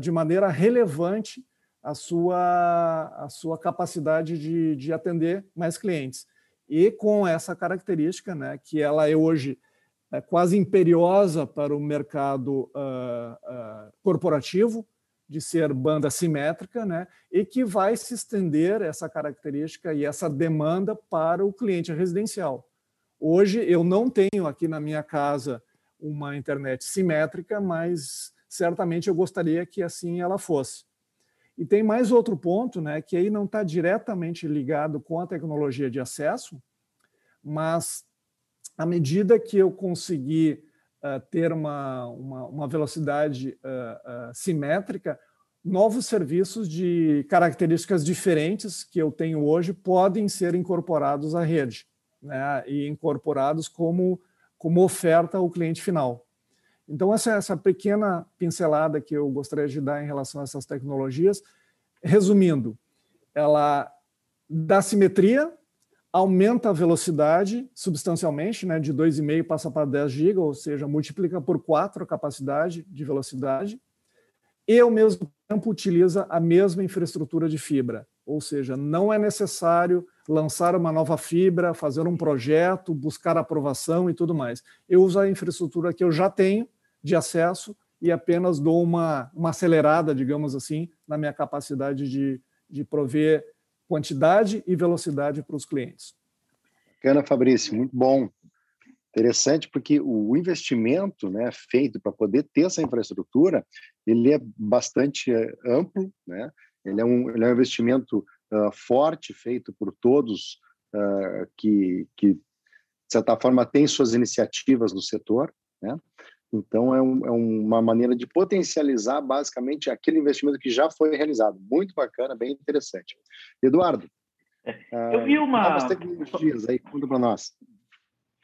Speaker 3: de maneira relevante a sua, a sua capacidade de, de atender mais clientes. E com essa característica, né, que ela é hoje é quase imperiosa para o mercado uh, uh, corporativo, de ser banda simétrica, né, e que vai se estender essa característica e essa demanda para o cliente residencial. Hoje eu não tenho aqui na minha casa uma internet simétrica, mas certamente eu gostaria que assim ela fosse. E tem mais outro ponto, né, que aí não está diretamente ligado com a tecnologia de acesso, mas à medida que eu conseguir uh, ter uma, uma, uma velocidade uh, uh, simétrica, novos serviços de características diferentes que eu tenho hoje podem ser incorporados à rede, né, e incorporados como, como oferta ao cliente final. Então, essa, essa pequena pincelada que eu gostaria de dar em relação a essas tecnologias, resumindo, ela dá simetria, aumenta a velocidade substancialmente, né, de 2,5 passa para 10 GB, ou seja, multiplica por 4 a capacidade de velocidade, e ao mesmo tempo utiliza a mesma infraestrutura de fibra, ou seja, não é necessário lançar uma nova fibra, fazer um projeto, buscar aprovação e tudo mais. Eu uso a infraestrutura que eu já tenho de acesso e apenas dou uma, uma acelerada, digamos assim, na minha capacidade de, de prover quantidade e velocidade para os clientes.
Speaker 2: Bacana, Fabrício, muito bom. Interessante porque o investimento né, feito para poder ter essa infraestrutura, ele é bastante eh, amplo, né? ele, é um, ele é um investimento uh, forte feito por todos uh, que, que, de certa forma, têm suas iniciativas no setor. Né? Então, é, um, é, uma maneira de potencializar basicamente aquele investimento que já foi realizado. Muito bacana, bem interessante. Eduardo,
Speaker 4: é, eu vi uma.
Speaker 2: Novas tecnologias aí, conta para nós.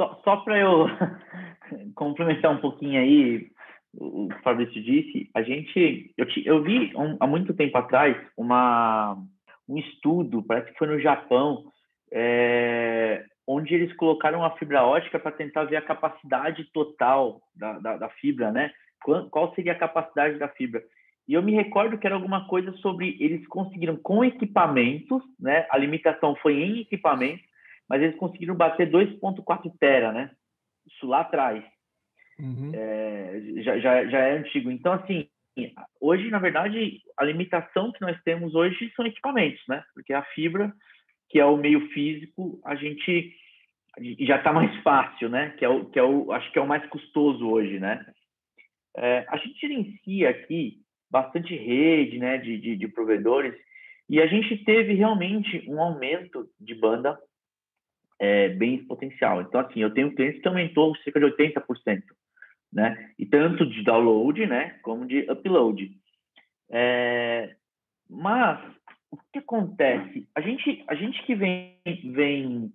Speaker 4: Só, só para eu [LAUGHS] complementar um pouquinho aí, o que o Fabrício disse, a gente. Eu, eu vi um, há muito tempo atrás uma, um estudo, parece que foi no Japão, é, onde eles colocaram a fibra ótica para tentar ver a capacidade total da, da, da, fibra, né? Qual seria a capacidade da fibra? E eu me recordo que era alguma coisa sobre eles conseguiram com equipamentos, né? A limitação foi em equipamentos, mas eles conseguiram bater 2.4 tera, né? Isso lá atrás. Uhum. É, já, já, já é antigo. Então, assim, hoje, na verdade, a limitação que nós temos hoje são equipamentos, né? Porque a fibra que é o meio físico, a gente já está mais fácil, né? Que é o que é o acho que é o mais custoso hoje, né? É, a gente gerencia aqui bastante rede, né? De, de, de, provedores e a gente teve realmente um aumento de banda é, bem potencial. Então assim, eu tenho clientes que aumentou cerca de 80%, né? E tanto de download, né? Como de upload. É, mas o que acontece? A gente, a gente que vem, vem,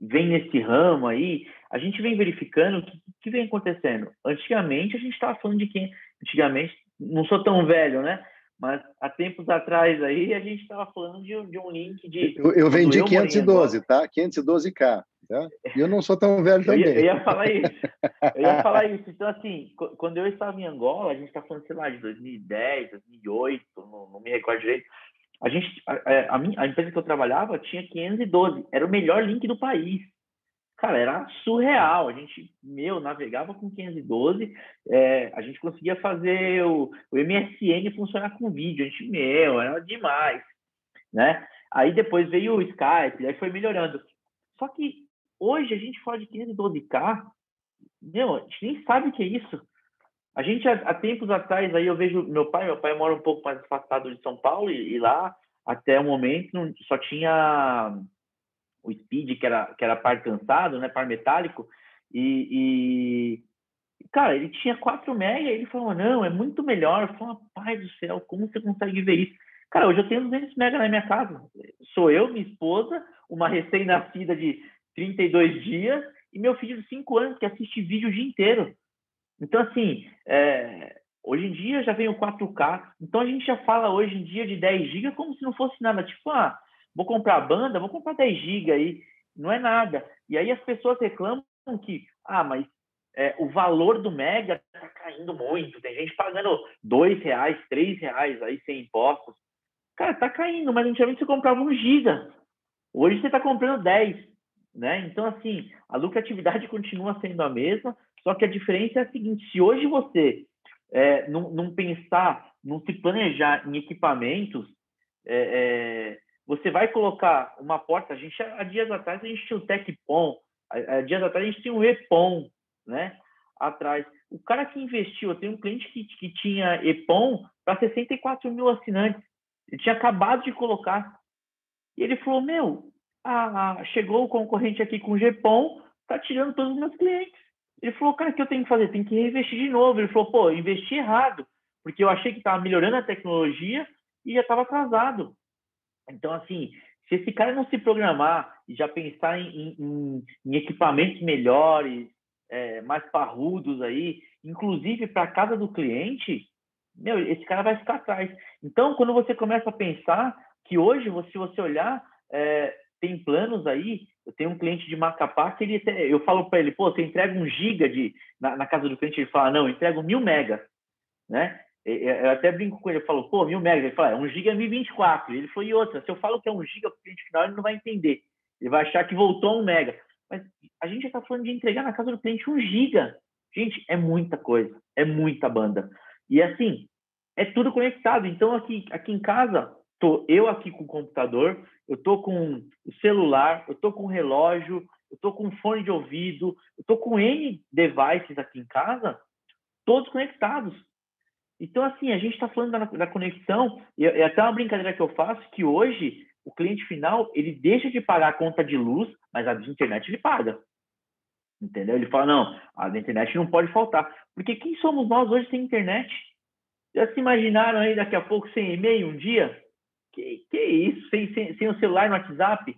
Speaker 4: vem nesse ramo aí, a gente vem verificando o que, que vem acontecendo. Antigamente a gente estava falando de quem? Antigamente, não sou tão velho, né? Mas há tempos atrás aí a gente estava falando de, de, um link de.
Speaker 2: Eu, eu vendi 512, tá? 512K. Tá? E eu não sou tão velho também.
Speaker 4: Eu ia, eu ia, falar isso. Eu ia falar [LAUGHS] isso. Então, assim, quando eu estava em Angola, a gente está falando, sei lá, de 2010, 2008, não, não me recordo direito. A, gente, a, a, minha, a empresa que eu trabalhava tinha 512. Era o melhor link do país. Cara, era surreal. A gente, meu, navegava com 512. É, a gente conseguia fazer o, o MSN funcionar com vídeo. A gente, meu, era demais. Né? Aí depois veio o Skype, aí foi melhorando. Só que Hoje a gente fala de 512K, meu, a gente nem sabe o que é isso. A gente, há, tempos atrás, aí eu vejo meu pai, meu pai mora um pouco mais afastado de São Paulo, e, e lá, até o momento, só tinha o Speed, que era, que era par cansado, né, par metálico, e, e cara, ele tinha 4 mega, ele falou, não, é muito melhor. Eu falei, pai do céu, como você consegue ver isso? Cara, hoje eu tenho 200 mega na minha casa. Sou eu, minha esposa, uma recém-nascida de 32 dias, e meu filho de 5 anos que assiste vídeo o dia inteiro. Então, assim, é, hoje em dia já vem o 4K, então a gente já fala hoje em dia de 10 GB como se não fosse nada. Tipo, ah, vou comprar banda, vou comprar 10 GB aí, não é nada. E aí as pessoas reclamam que, ah, mas é, o valor do Mega está caindo muito, tem gente pagando 2 reais, 3 reais aí sem impostos. Cara, tá caindo, mas antigamente você comprava um giga. Hoje você está comprando 10. Né? Então, assim, a lucratividade [LAUGHS] continua sendo a mesma, só que a diferença é a seguinte: se hoje você é, não, não, pensar, não se planejar em equipamentos, é, é, você vai colocar uma porta. A gente, há dias atrás, a gente tinha o TecPom, há, há dias atrás, a gente tinha o EPOM, né? Atrás. O cara que investiu, eu tenho um cliente que, que tinha EPOM para 64 mil assinantes. Ele tinha acabado de colocar. E ele falou: Meu, ah, chegou o concorrente aqui com o GPOM, tá tirando todos os meus clientes. Ele falou, cara, o que eu tenho que fazer? Tem que reinvestir de novo. Ele falou, pô, investi errado, porque eu achei que estava melhorando a tecnologia e já estava atrasado. Então, assim, se esse cara não se programar e já pensar em, em, em equipamentos melhores, é, mais parrudos aí, inclusive para a casa do cliente, meu, esse cara vai ficar atrás. Então, quando você começa a pensar que hoje, se você olhar, é, tem planos aí. Eu tenho um cliente de Macapá que ele, eu falo para ele, pô, você entrega um giga de na, na, casa do cliente, ele fala, não, eu entrego mil mega, né? Eu até brinco com ele, eu falo, pô, mil mega, ele fala, é, um giga é 1024. Ele falou, e outra, se eu falo que é um giga o cliente final, ele não vai entender. Ele vai achar que voltou um mega. Mas a gente está falando de entregar na casa do cliente um giga. Gente, é muita coisa, é muita banda. E assim, é tudo conectado. Então, aqui, aqui em casa, tô eu aqui com o computador, eu tô com o celular, eu tô com o relógio, eu tô com fone de ouvido, eu tô com N devices aqui em casa, todos conectados. Então, assim, a gente está falando da, da, conexão, e é até uma brincadeira que eu faço, que hoje o cliente final, ele deixa de pagar a conta de luz, mas a de internet ele paga. Entendeu? Ele fala, não, a da internet não pode faltar. Porque quem somos nós hoje sem internet? Já se imaginaram aí daqui a pouco sem e-mail um dia? Que, que isso? Sem, sem, sem o celular no WhatsApp?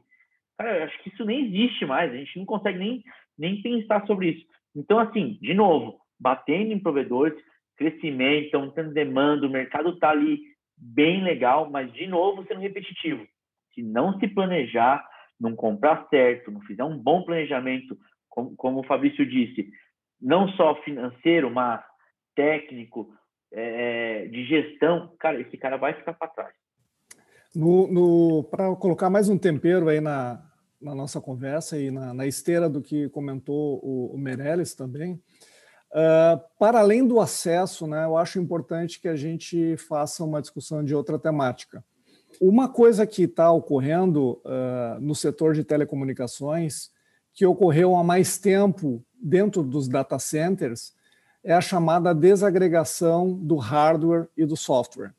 Speaker 4: Cara, eu acho que isso nem existe mais. A gente não consegue nem, nem pensar sobre isso. Então, assim, de novo, batendo em provedores, crescimento, estão tendo demanda, o mercado está ali bem legal, mas, de novo, sendo repetitivo. Se não se planejar, não comprar certo, não fizer um bom planejamento, como, como o Fabrício disse, não só financeiro, mas técnico, é, de gestão, cara, esse cara vai ficar para trás.
Speaker 3: Para colocar mais um tempero aí na, na nossa conversa e na, na, esteira do que comentou o, o Meirelles também, uh, para além do acesso, né, eu acho importante que a gente faça uma discussão de outra temática. Uma coisa que está ocorrendo uh, no setor de telecomunicações, que ocorreu há mais tempo dentro dos data centers, é a chamada desagregação do hardware e do software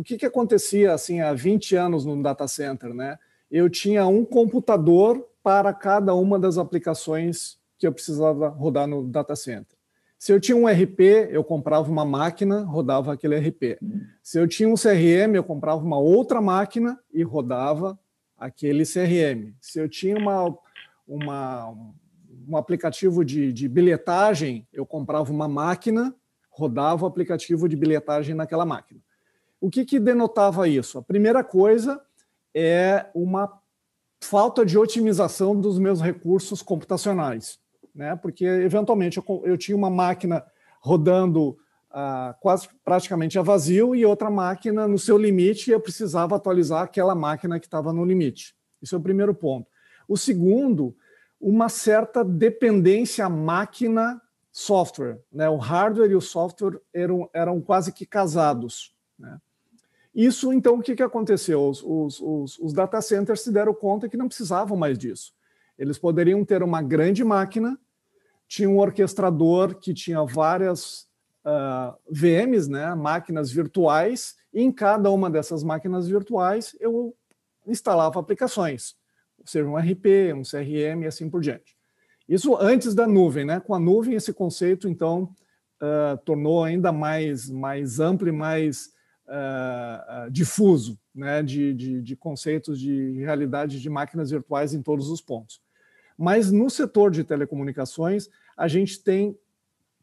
Speaker 3: o que, que acontecia assim há 20 anos no data center, né? Eu tinha um computador para cada uma das aplicações que eu precisava rodar no data center. Se eu tinha um RP, eu comprava uma máquina, rodava aquele RP. Se eu tinha um CRM, eu comprava uma outra máquina e rodava aquele CRM. Se eu tinha uma, uma, um aplicativo de, de bilhetagem, eu comprava uma máquina, rodava o aplicativo de bilhetagem naquela máquina. O que, que denotava isso? A primeira coisa é uma falta de otimização dos meus recursos computacionais né? Porque eventualmente eu, eu tinha uma máquina rodando ah, quase praticamente a vazio e outra máquina no seu limite e eu precisava atualizar aquela máquina que estava no limite. Isso é o primeiro ponto. O segundo, uma certa dependência máquina-software. Né? O hardware e o software eram, eram quase que casados. Né? Isso, então, o que, que aconteceu? Os, os, os, os data centers se deram conta que não precisavam mais disso. Eles poderiam ter uma grande máquina, tinha um orquestrador que tinha várias uh, ah, VMs, né, máquinas virtuais, e em cada uma dessas máquinas virtuais eu instalava aplicações, seja um RP, um CRM e assim por diante. Isso antes da nuvem, né? Com a nuvem esse conceito então uh, tornou ainda mais mais amplo e mais uh, difuso, né? De, de, de conceitos de realidade de máquinas virtuais em todos os pontos. Mas no setor de telecomunicações, a gente tem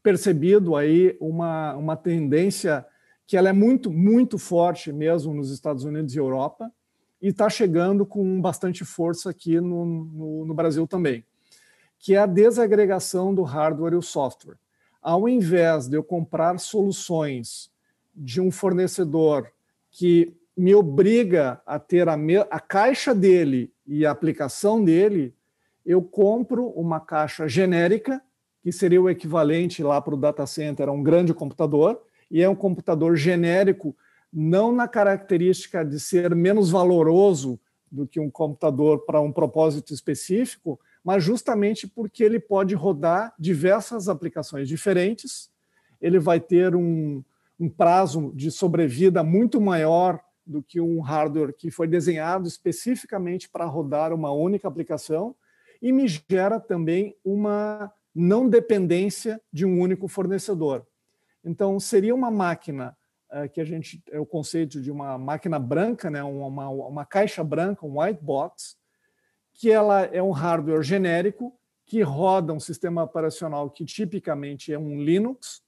Speaker 3: percebido aí uma, uma tendência que ela é muito, muito forte mesmo nos Estados Unidos e Europa, e está chegando com bastante força aqui no, no, no, Brasil também, que é a desagregação do hardware e o software. Ao invés de eu comprar soluções de um fornecedor que me obriga a ter a, me, a caixa dele e a aplicação dele, eu compro uma caixa genérica, que seria o equivalente lá para o data center a um grande computador, e é um computador genérico, não na característica de ser menos valoroso do que um computador para um propósito específico, mas justamente porque ele pode rodar diversas aplicações diferentes, ele vai ter um, um prazo de sobrevida muito maior do que um hardware que foi desenhado especificamente para rodar uma única aplicação e me gera também uma não dependência de um único fornecedor. Então, seria uma máquina uh, que a gente é o conceito de uma máquina branca, né, uma, uma caixa branca, um white box, que ela é um hardware genérico que roda um sistema operacional que tipicamente é um Linux,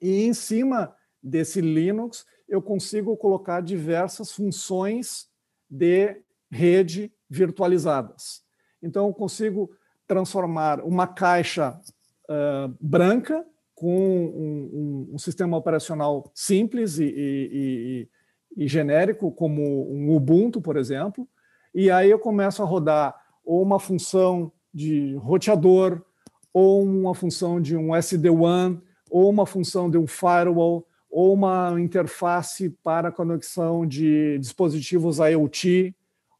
Speaker 3: e em cima desse Linux eu consigo colocar diversas funções de rede virtualizadas. Então, eu consigo transformar uma caixa uh, branca com um, um, um, sistema operacional simples e, e, e, e, genérico, como um Ubuntu, por exemplo, e aí eu começo a rodar ou uma função de roteador, ou uma função de um SD-WAN, ou uma função de um firewall, ou uma interface para conexão de dispositivos IoT,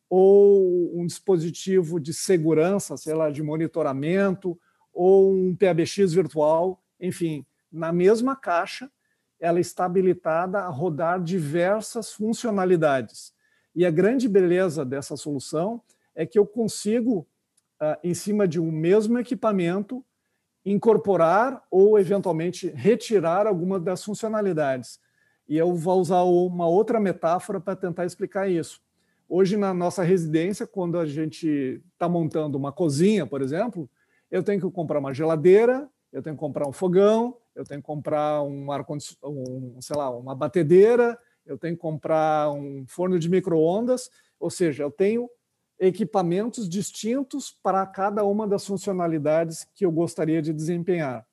Speaker 3: ou um dispositivo de segurança, sei lá, de monitoramento, ou um PABX virtual, enfim, na mesma caixa, ela está habilitada a rodar diversas funcionalidades. E a grande beleza dessa solução é que eu consigo, ah, em cima de um mesmo equipamento, incorporar ou eventualmente retirar alguma das funcionalidades. E eu vou usar uma outra metáfora para tentar explicar isso. Hoje, na nossa residência, quando a gente está montando uma cozinha, por exemplo, eu tenho que comprar uma geladeira, eu tenho que comprar um fogão, eu tenho que comprar um ar um, sei lá, uma batedeira, eu tenho que comprar um forno de microondas, ou seja, eu tenho equipamentos distintos para cada uma das funcionalidades que eu gostaria de desempenhar.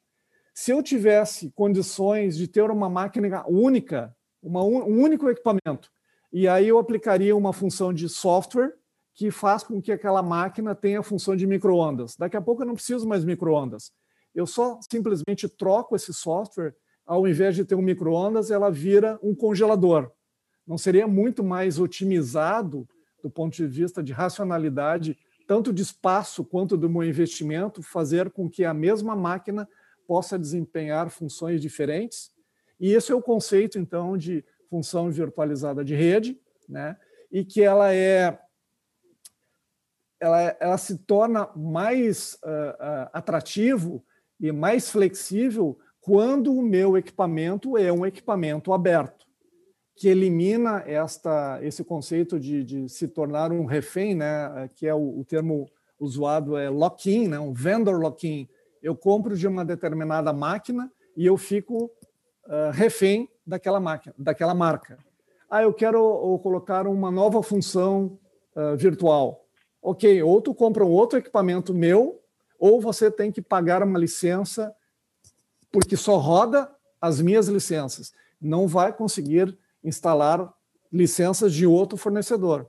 Speaker 3: Se eu tivesse condições de ter uma máquina única, uma, um único equipamento, e aí eu aplicaria uma função de software que faz com que aquela máquina tenha a função de microondas. Daqui a pouco eu não preciso mais microondas. Eu só simplesmente troco esse software, ao invés de ter um microondas, ela vira um congelador. Não seria muito mais otimizado do ponto de vista de racionalidade, tanto de espaço quanto do meu investimento, fazer com que a mesma máquina possa desempenhar funções diferentes? E esse é o conceito, então, de função virtualizada de rede, né? e que ela é ela, ela se torna mais uh, uh, atrativo e mais flexível quando o meu equipamento é um equipamento aberto, que elimina esta, esse conceito de, de se tornar um refém, né, que é o, o termo usado é lock-in, né, um vendor lock-in. Eu compro de uma determinada máquina e eu fico uh, refém daquela máquina, daquela marca. Ah, eu quero ou, colocar uma nova função uh, virtual. Ok, ou tu compra um outro equipamento meu, ou você tem que pagar uma licença porque só roda as minhas licenças. Não vai conseguir instalar licenças de outro fornecedor.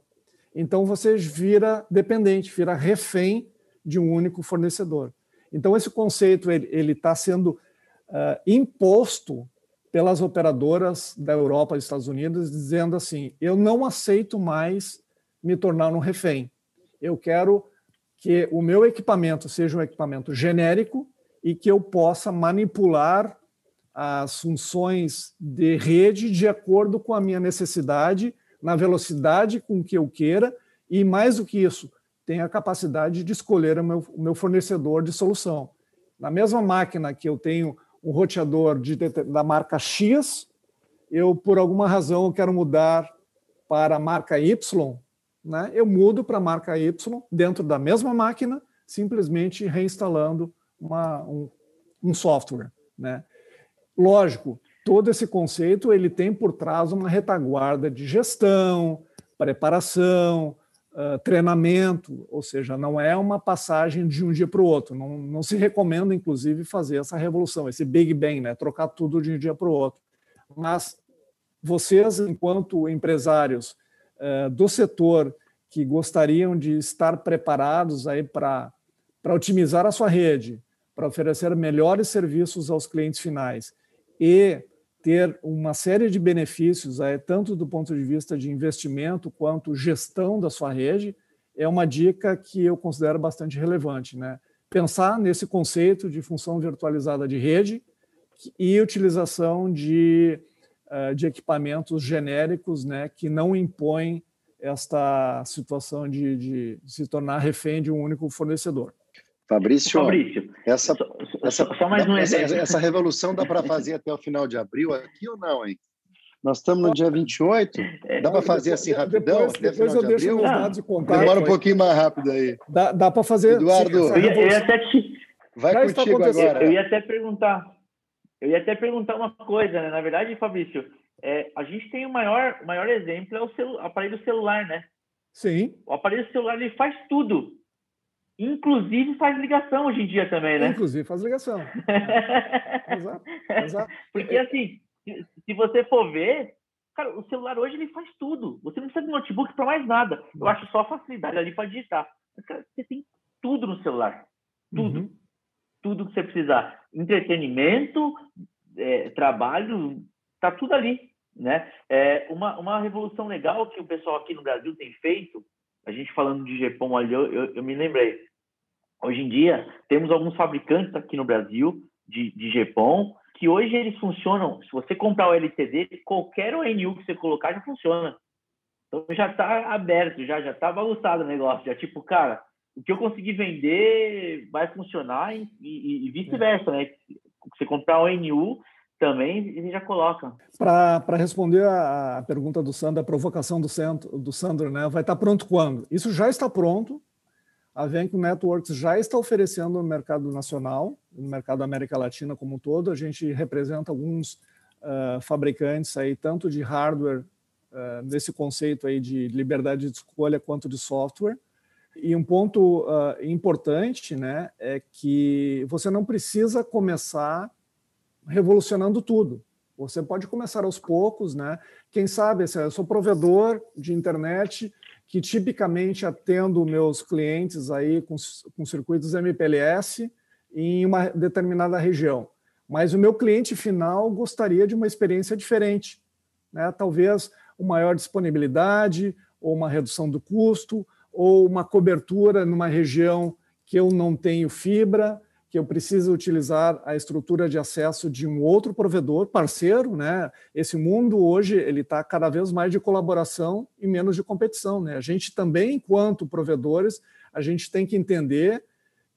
Speaker 3: Então você vira dependente, vira refém de um único fornecedor. Então esse conceito ele está sendo uh, imposto pelas operadoras da Europa e Estados Unidos, dizendo assim: eu não aceito mais me tornar um refém. Eu quero que o meu equipamento seja um equipamento genérico e que eu possa manipular as funções de rede de acordo com a minha necessidade, na velocidade com que eu queira, e mais do que isso, tenha a capacidade de escolher o meu, o meu fornecedor de solução. Na mesma máquina que eu tenho um roteador de, da marca X, eu, por alguma razão, quero mudar para a marca Y, né? eu mudo para a marca Y dentro da mesma máquina, simplesmente reinstalando uma, um, um software. Né? Lógico, todo esse conceito ele tem por trás uma retaguarda de gestão, preparação, uh, treinamento, ou seja, não é uma passagem de um dia para o outro. Não, não se recomenda, inclusive, fazer essa revolução, esse Big Bang, né? trocar tudo de um dia para o outro. Mas vocês, enquanto empresários uh, do setor que gostariam de estar preparados para otimizar a sua rede, para oferecer melhores serviços aos clientes finais e ter uma série de benefícios, tanto do ponto de vista de investimento quanto gestão da sua rede, é uma dica que eu considero bastante relevante. Né? Pensar nesse conceito de função virtualizada de rede e utilização de, uh, de equipamentos genéricos né, que não impõem esta situação de, de se tornar refém de um único fornecedor.
Speaker 2: Fabrício,
Speaker 4: Fabrício
Speaker 2: essa, essa, só mais um essa, essa revolução dá para fazer até o final de abril aqui ou não, hein? Nós estamos no dia 28, é. dá para fazer assim rapidão?
Speaker 3: Depois, depois eu de deixo meus dados de contato.
Speaker 2: Demora um pouquinho mais rápido aí.
Speaker 3: Dá, dá para fazer.
Speaker 2: Eduardo,
Speaker 4: sim, eu, ia, eu ia até te...
Speaker 2: vai contigo agora.
Speaker 4: Eu ia até perguntar. Eu ia até perguntar uma coisa, né? Na verdade, Fabrício, é, a gente tem o maior, maior exemplo é o celu, aparelho celular, né?
Speaker 3: Sim.
Speaker 4: O aparelho celular ele faz tudo. Inclusive faz ligação hoje em dia também, né?
Speaker 3: Inclusive faz ligação. [LAUGHS] exato, exato.
Speaker 4: Porque assim, se, você for ver, cara, o celular hoje ele faz tudo. Você não precisa de notebook para mais nada. Eu acho só a facilidade ali para digitar. Mas, cara, você tem tudo no celular. Tudo. Uhum. Tudo que você precisar. Entretenimento, é, trabalho, tá tudo ali. Né? É, uma, uma revolução legal que o pessoal aqui no Brasil tem feito, a gente falando de GPOM ali, eu, eu, eu me lembrei, Hoje em dia, temos alguns fabricantes aqui no Brasil de, de GPON que hoje eles funcionam. Se você comprar o LTD, qualquer ONU que você colocar já funciona. Então já está aberto, já já está bagunçado o negócio. Já tipo, cara, o que eu conseguir vender vai funcionar e, e, e vice-versa, né? Você comprar o ONU, também ele já coloca.
Speaker 3: Para responder a, a, pergunta do Sandro, a provocação do, centro, do Sandro, né? Vai estar tá pronto quando? Isso já está pronto a Venco Networks já está oferecendo no mercado nacional, no mercado da América Latina como um todo. A gente representa alguns uh, fabricantes aí, tanto de hardware, uh, nesse conceito aí de liberdade de escolha, quanto de software. E um ponto uh, importante né, é que você não precisa começar revolucionando tudo. Você pode começar aos poucos, né? Quem sabe, assim, eu sou provedor de internet, que tipicamente atendo meus clientes aí com, com circuitos MPLS em uma determinada região. Mas o meu cliente final gostaria de uma experiência diferente, né? talvez uma maior disponibilidade, ou uma redução do custo, ou uma cobertura numa região que eu não tenho fibra, que eu preciso utilizar a estrutura de acesso de um outro provedor parceiro, né? Esse mundo hoje ele está cada vez mais de colaboração e menos de competição, né? A gente também, enquanto provedores, a gente tem que entender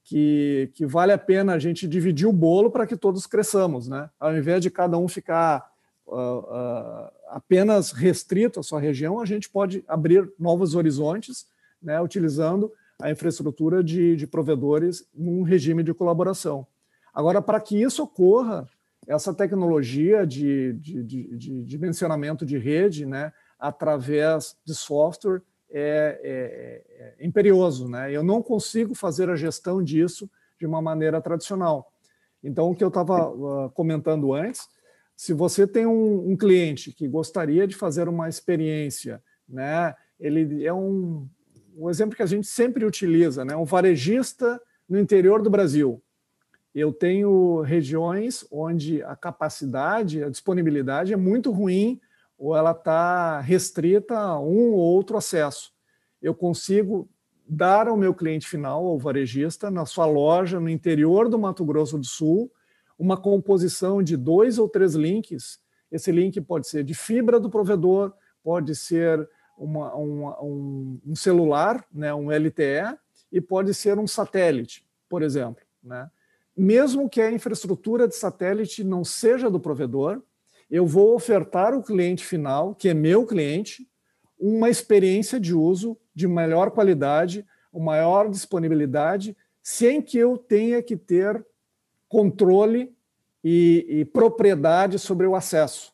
Speaker 3: que, que vale a pena a gente dividir o bolo para que todos cresçamos, né? Ao invés de cada um ficar uh, uh, apenas restrito à sua região, a gente pode abrir novos horizontes, né, utilizando a infraestrutura de, de provedores num regime de colaboração. Agora, para que isso ocorra, essa tecnologia de, de, de, dimensionamento de rede, né, através de software, é, é, é, imperioso. Né? Eu não consigo fazer a gestão disso de uma maneira tradicional. Então, o que eu estava uh, comentando antes, se você tem um, um, cliente que gostaria de fazer uma experiência, né, ele é um, um exemplo que a gente sempre utiliza, né, um varejista no interior do Brasil. Eu tenho regiões onde a capacidade, a disponibilidade é muito ruim ou ela está restrita a um ou outro acesso. Eu consigo dar ao meu cliente final, ao varejista, na sua loja no interior do Mato Grosso do Sul, uma composição de dois ou três links. Esse link pode ser de fibra do provedor, pode ser uma, uma, um, um, celular, né, um LTE, e pode ser um satélite, por exemplo. Né? Mesmo que a infraestrutura de satélite não seja do provedor, eu vou ofertar ao cliente final, que é meu cliente, uma experiência de uso de melhor qualidade, uma maior disponibilidade, sem que eu tenha que ter controle e, e propriedade sobre o acesso.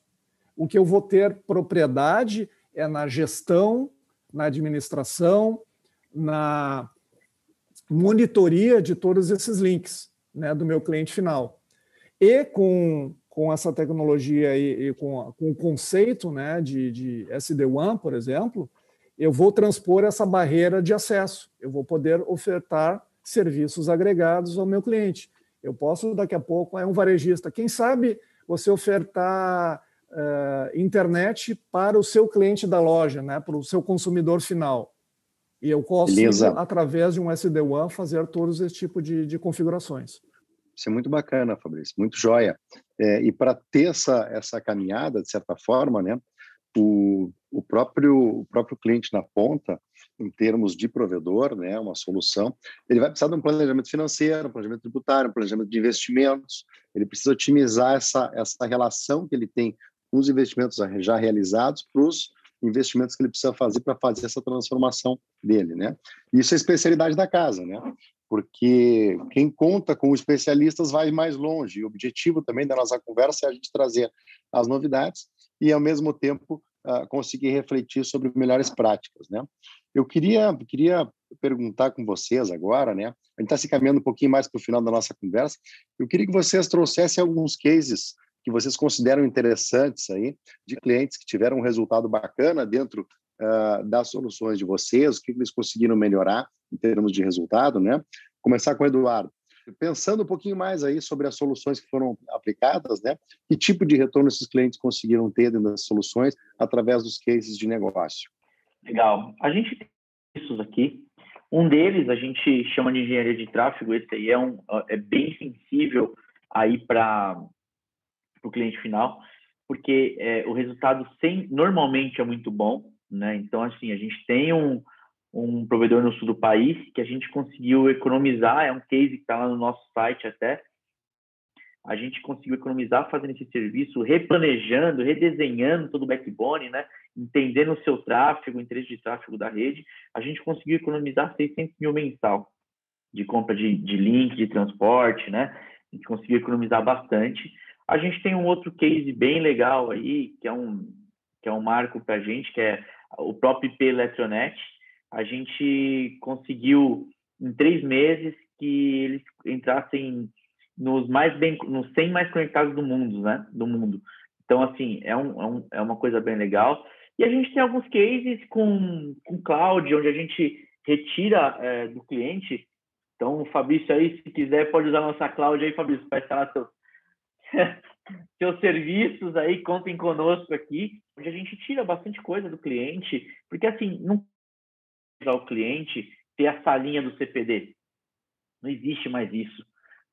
Speaker 3: O que eu vou ter propriedade é na gestão, na administração, na monitoria de todos esses links né, do meu cliente final. E com com essa tecnologia e, e com, com, o conceito né, de, de SD-WAN, por exemplo, eu vou transpor essa barreira de acesso. Eu vou poder ofertar serviços agregados ao meu cliente. Eu posso, daqui a pouco, é um varejista. Quem sabe você ofertar internet para o seu cliente da loja, né, para o seu consumidor final. E eu posso, Beleza. através de um SD-WAN, fazer todos esse tipo de, de configurações.
Speaker 2: Isso é muito bacana, Fabrício, muito joia. É, e para ter essa, essa caminhada, de certa forma, né, o, o, próprio, o próprio cliente na ponta, em termos de provedor, né, uma solução, ele vai precisar de um planejamento financeiro, um planejamento tributário, um planejamento de investimentos, ele precisa otimizar essa, essa relação que ele tem os investimentos já realizados para os investimentos que ele precisa fazer para fazer essa transformação dele, né? Isso é especialidade da casa, né? porque quem conta com especialistas vai mais longe. O objetivo também da nossa conversa é a gente trazer as novidades e, ao mesmo tempo, uh, conseguir refletir sobre melhores práticas, né? Eu queria, queria perguntar com vocês agora, né? A gente está se caminhando um pouquinho mais para o final da nossa conversa. Eu queria que vocês trouxessem alguns cases que vocês consideram interessantes aí, de clientes que tiveram um resultado bacana dentro uh, das soluções de vocês, o que eles conseguiram melhorar em termos de resultado, né? Começar com o Eduardo. Pensando um pouquinho mais aí sobre as soluções que foram aplicadas, né? Que tipo de retorno esses clientes conseguiram ter dentro das soluções através dos cases de negócio?
Speaker 4: Legal. A gente tem isso aqui. Um deles a gente chama de engenharia de tráfego. Esse aí é, um, é bem sensível aí para o cliente final, porque é, o resultado sem, normalmente é muito bom, né? Então, assim, a gente tem um, um provedor no sul do país que a gente conseguiu economizar, é um case que está lá no nosso site até, a gente conseguiu economizar fazendo esse serviço, replanejando, redesenhando todo o backbone, né? entendendo o seu tráfego, o interesse de tráfego da rede, a gente conseguiu economizar 600 mil mensal de compra de, de link, de transporte, né? A gente conseguiu economizar bastante. A gente tem um outro case bem legal aí, que é um, que é um marco para a gente, que é o próprio IP Eletronet, a gente conseguiu em três meses que eles entrassem nos mais bem, nos 100 mais conectados do mundo, né? Do mundo. Então, assim, é, um, é, um, é uma coisa bem legal. E a gente tem alguns cases com, com cloud, onde a gente retira é, do cliente. Então, Fabrício aí, se quiser, pode usar nossa cloud aí, Fabrício, para instalar seus, [LAUGHS] seus serviços aí, contem conosco aqui, onde a gente tira bastante coisa do cliente, porque assim, não ao cliente ter a salinha do CPD. Não existe mais isso.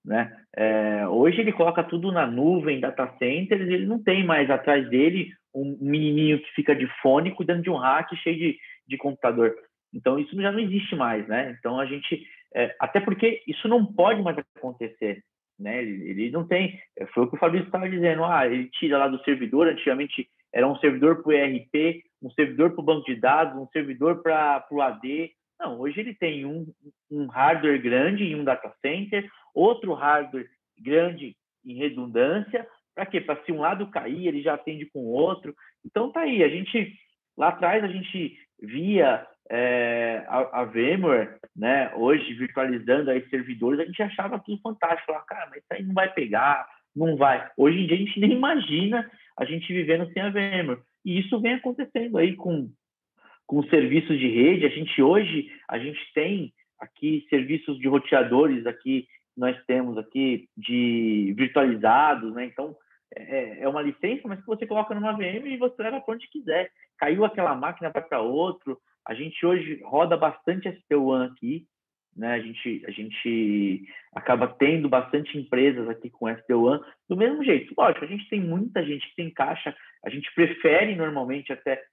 Speaker 4: Né? É, hoje ele coloca tudo na nuvem, data centers, ele não tem mais atrás dele um menininho que fica de fone cuidando de um rack cheio de, de computador. Então isso já não existe mais, né? Então a gente é, até porque isso não pode mais acontecer. Né? Ele, não tem. É, foi o que o Fabrício estava dizendo. Ah, ele tira lá do servidor. Antigamente era um servidor para o ERP, um servidor para o banco de dados, um servidor para o AD. Não, hoje ele tem um, um hardware grande em um data center, outro hardware grande em redundância. Para quê? Para se um lado cair, ele já atende com o outro. Então tá aí. A gente lá atrás a gente via é, a, a VMware, né, hoje virtualizando aí servidores, a gente achava tudo fantástico. Falava, cara, mas isso aí não vai pegar, não vai. Hoje em dia a gente nem imagina a gente vivendo sem a VMware. E isso vem acontecendo aí com, com serviços de rede. A gente hoje, a gente tem aqui serviços de roteadores aqui, nós temos aqui de virtualizados, né? Então, é, é uma licença, mas que você coloca numa VM e você leva para onde quiser. Caiu aquela máquina, vai para outro, a gente hoje roda bastante ST1 aqui, né? A gente, a gente acaba tendo bastante empresas aqui com ST1 do mesmo jeito. Lógico, a gente tem muita gente que tem caixa, a gente prefere normalmente até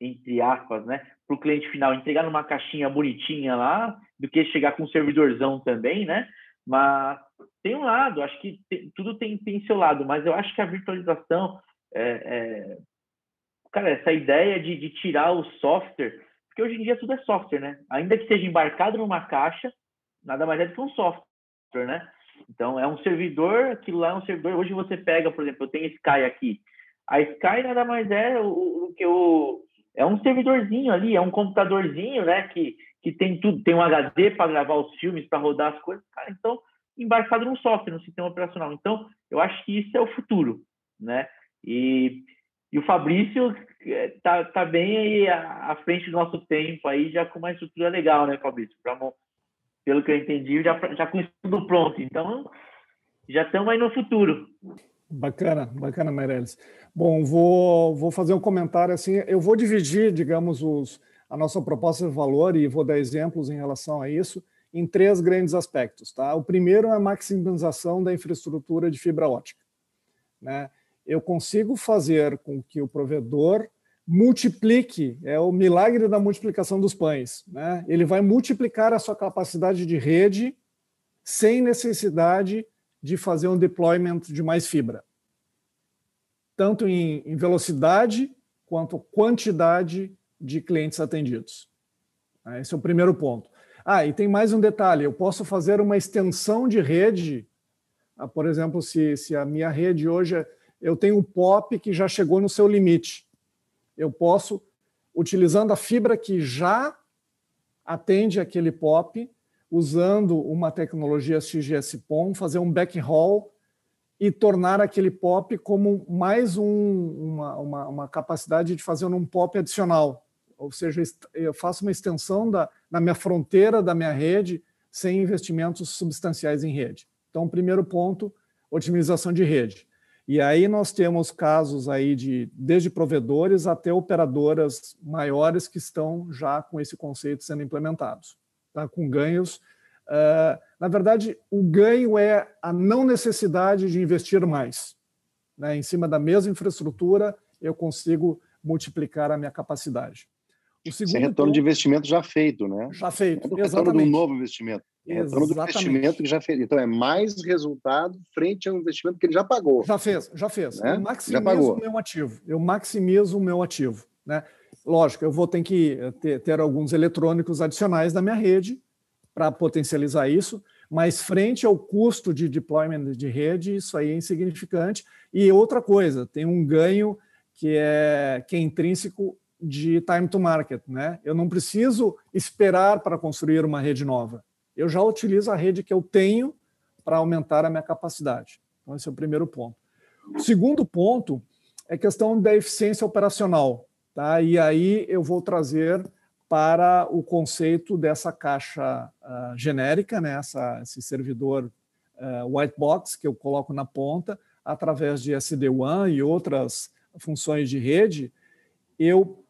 Speaker 4: entre aspas, né, para o cliente final entregar numa caixinha bonitinha lá, do que chegar com um servidorzão também, né? Mas tem um lado, acho que tem, tudo tem, tem seu lado, mas eu acho que a virtualização, é, é, cara, essa ideia de, de tirar o software porque hoje em dia tudo é software, né? Ainda que seja embarcado numa caixa, nada mais é do que um software, né? Então, é um servidor, aquilo lá é um servidor. Hoje você pega, por exemplo, eu tenho Sky aqui. A Sky nada mais é o, o que o é um servidorzinho ali, é um computadorzinho, né, que, que tem tudo, tem um HD para gravar os filmes, para rodar as coisas, cara, então embarcado no software, no sistema operacional. Então, eu acho que isso é o futuro, né? E e o Fabrício é, tá, tá bem aí à frente do nosso tempo aí, já com uma estrutura legal, né, Fabrício? Pra, pelo que eu entendi, já, já com isso tudo pronto. Então, já estamos aí no futuro.
Speaker 3: Bacana, bacana, Meirelles. Bom, vou, vou fazer um comentário assim. Eu vou dividir, digamos, os, a nossa proposta de valor e vou dar exemplos em relação a isso em três grandes aspectos. Tá? O primeiro é a maximização da infraestrutura de fibra ótica. Né? Eu consigo fazer com que o provedor multiplique, é o milagre da multiplicação dos pães. Né? Ele vai multiplicar a sua capacidade de rede sem necessidade de fazer um deployment de mais fibra, tanto em, velocidade quanto quantidade de clientes atendidos. Esse é o primeiro ponto. Ah, e tem mais um detalhe: eu posso fazer uma extensão de rede. Ah, por exemplo, se, se a minha rede hoje é eu tenho um POP que já chegou no seu limite. Eu posso, utilizando a fibra que já atende aquele POP, usando uma tecnologia XGS-PON, fazer um backhaul e tornar aquele POP como mais um, uma, uma, uma, capacidade de fazer um POP adicional. Ou seja, eu faço uma extensão da, na minha fronteira da minha rede sem investimentos substanciais em rede. Então, primeiro ponto, otimização de rede. E aí nós temos casos aí de desde provedores até operadoras maiores que estão já com esse conceito sendo implementados, tá? com ganhos. Uh, na verdade, o ganho é a não necessidade de investir mais. Né? Em cima da mesma infraestrutura, eu consigo multiplicar a minha capacidade.
Speaker 2: Sem retorno de investimento já feito, né?
Speaker 3: Já feito,
Speaker 2: é exatamente. de um novo investimento. É retorno do investimento que já fez. Então, é mais resultado frente ao investimento que ele já pagou.
Speaker 3: Já fez, já fez. Né? Eu maximizo o meu ativo. Eu maximizo o meu ativo. Né? Lógico, eu vou ter que ter, ter alguns eletrônicos adicionais na minha rede para potencializar isso, mas frente ao custo de deployment de rede, isso aí é insignificante. E outra coisa, tem um ganho que é, que é intrínseco de time to market. Né? Eu não preciso esperar para construir uma rede nova eu já utilizo a rede que eu tenho para aumentar a minha capacidade. Então, esse é o primeiro ponto. O segundo ponto é questão da eficiência operacional. Tá? E aí eu vou trazer para o conceito dessa caixa uh, genérica, né? Essa, esse servidor uh, white box que eu coloco na ponta, através de SD-WAN e outras funções de rede, eu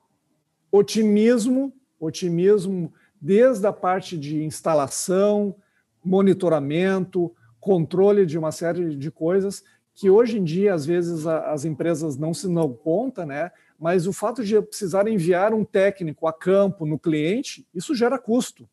Speaker 3: otimizo, otimizo desde a parte de instalação, monitoramento, controle de uma série de coisas que hoje em dia, às vezes, as empresas não se dão conta, né? mas o fato de precisar enviar um técnico a campo no cliente, isso gera custo.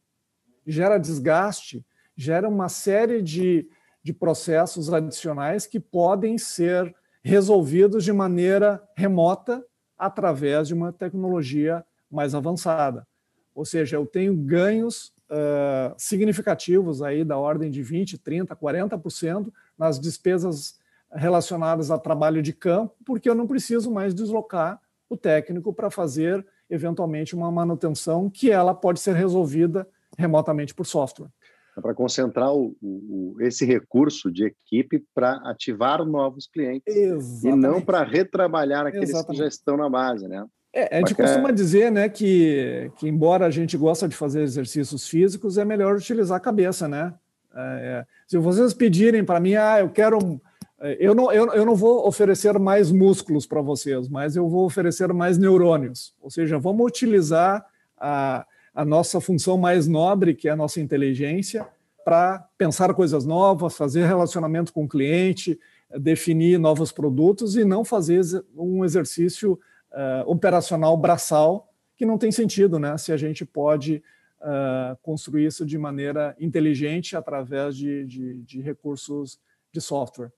Speaker 3: gera desgaste, gera uma série de, de processos adicionais que podem ser resolvidos de maneira remota através de uma tecnologia mais avançada. Ou seja, eu tenho ganhos uh, significativos aí da ordem de 20, 30, 40% nas despesas relacionadas a trabalho de campo, porque eu não preciso mais deslocar o técnico para fazer eventualmente uma manutenção que ela pode ser resolvida remotamente por software.
Speaker 2: É para concentrar o, o, esse recurso de equipe para ativar novos clientes Exatamente. e não para retrabalhar aqueles Exatamente. que já estão na base, né?
Speaker 3: É, a gente costuma dizer né, que, que, embora a gente gosta de fazer exercícios físicos, é melhor utilizar a cabeça, né? É, é se vocês pedirem para mim, ah, eu quero. É, eu não, eu, eu não vou oferecer mais músculos para vocês, mas eu vou oferecer mais neurônios. Ou seja, vamos utilizar a, a nossa função mais nobre, que é a nossa inteligência, para pensar coisas novas, fazer relacionamento com o cliente, definir novos produtos e não fazer um exercício uh, operacional braçal, que não tem sentido, né? Se a gente pode uh, construir isso de maneira inteligente através de, de, de recursos de software.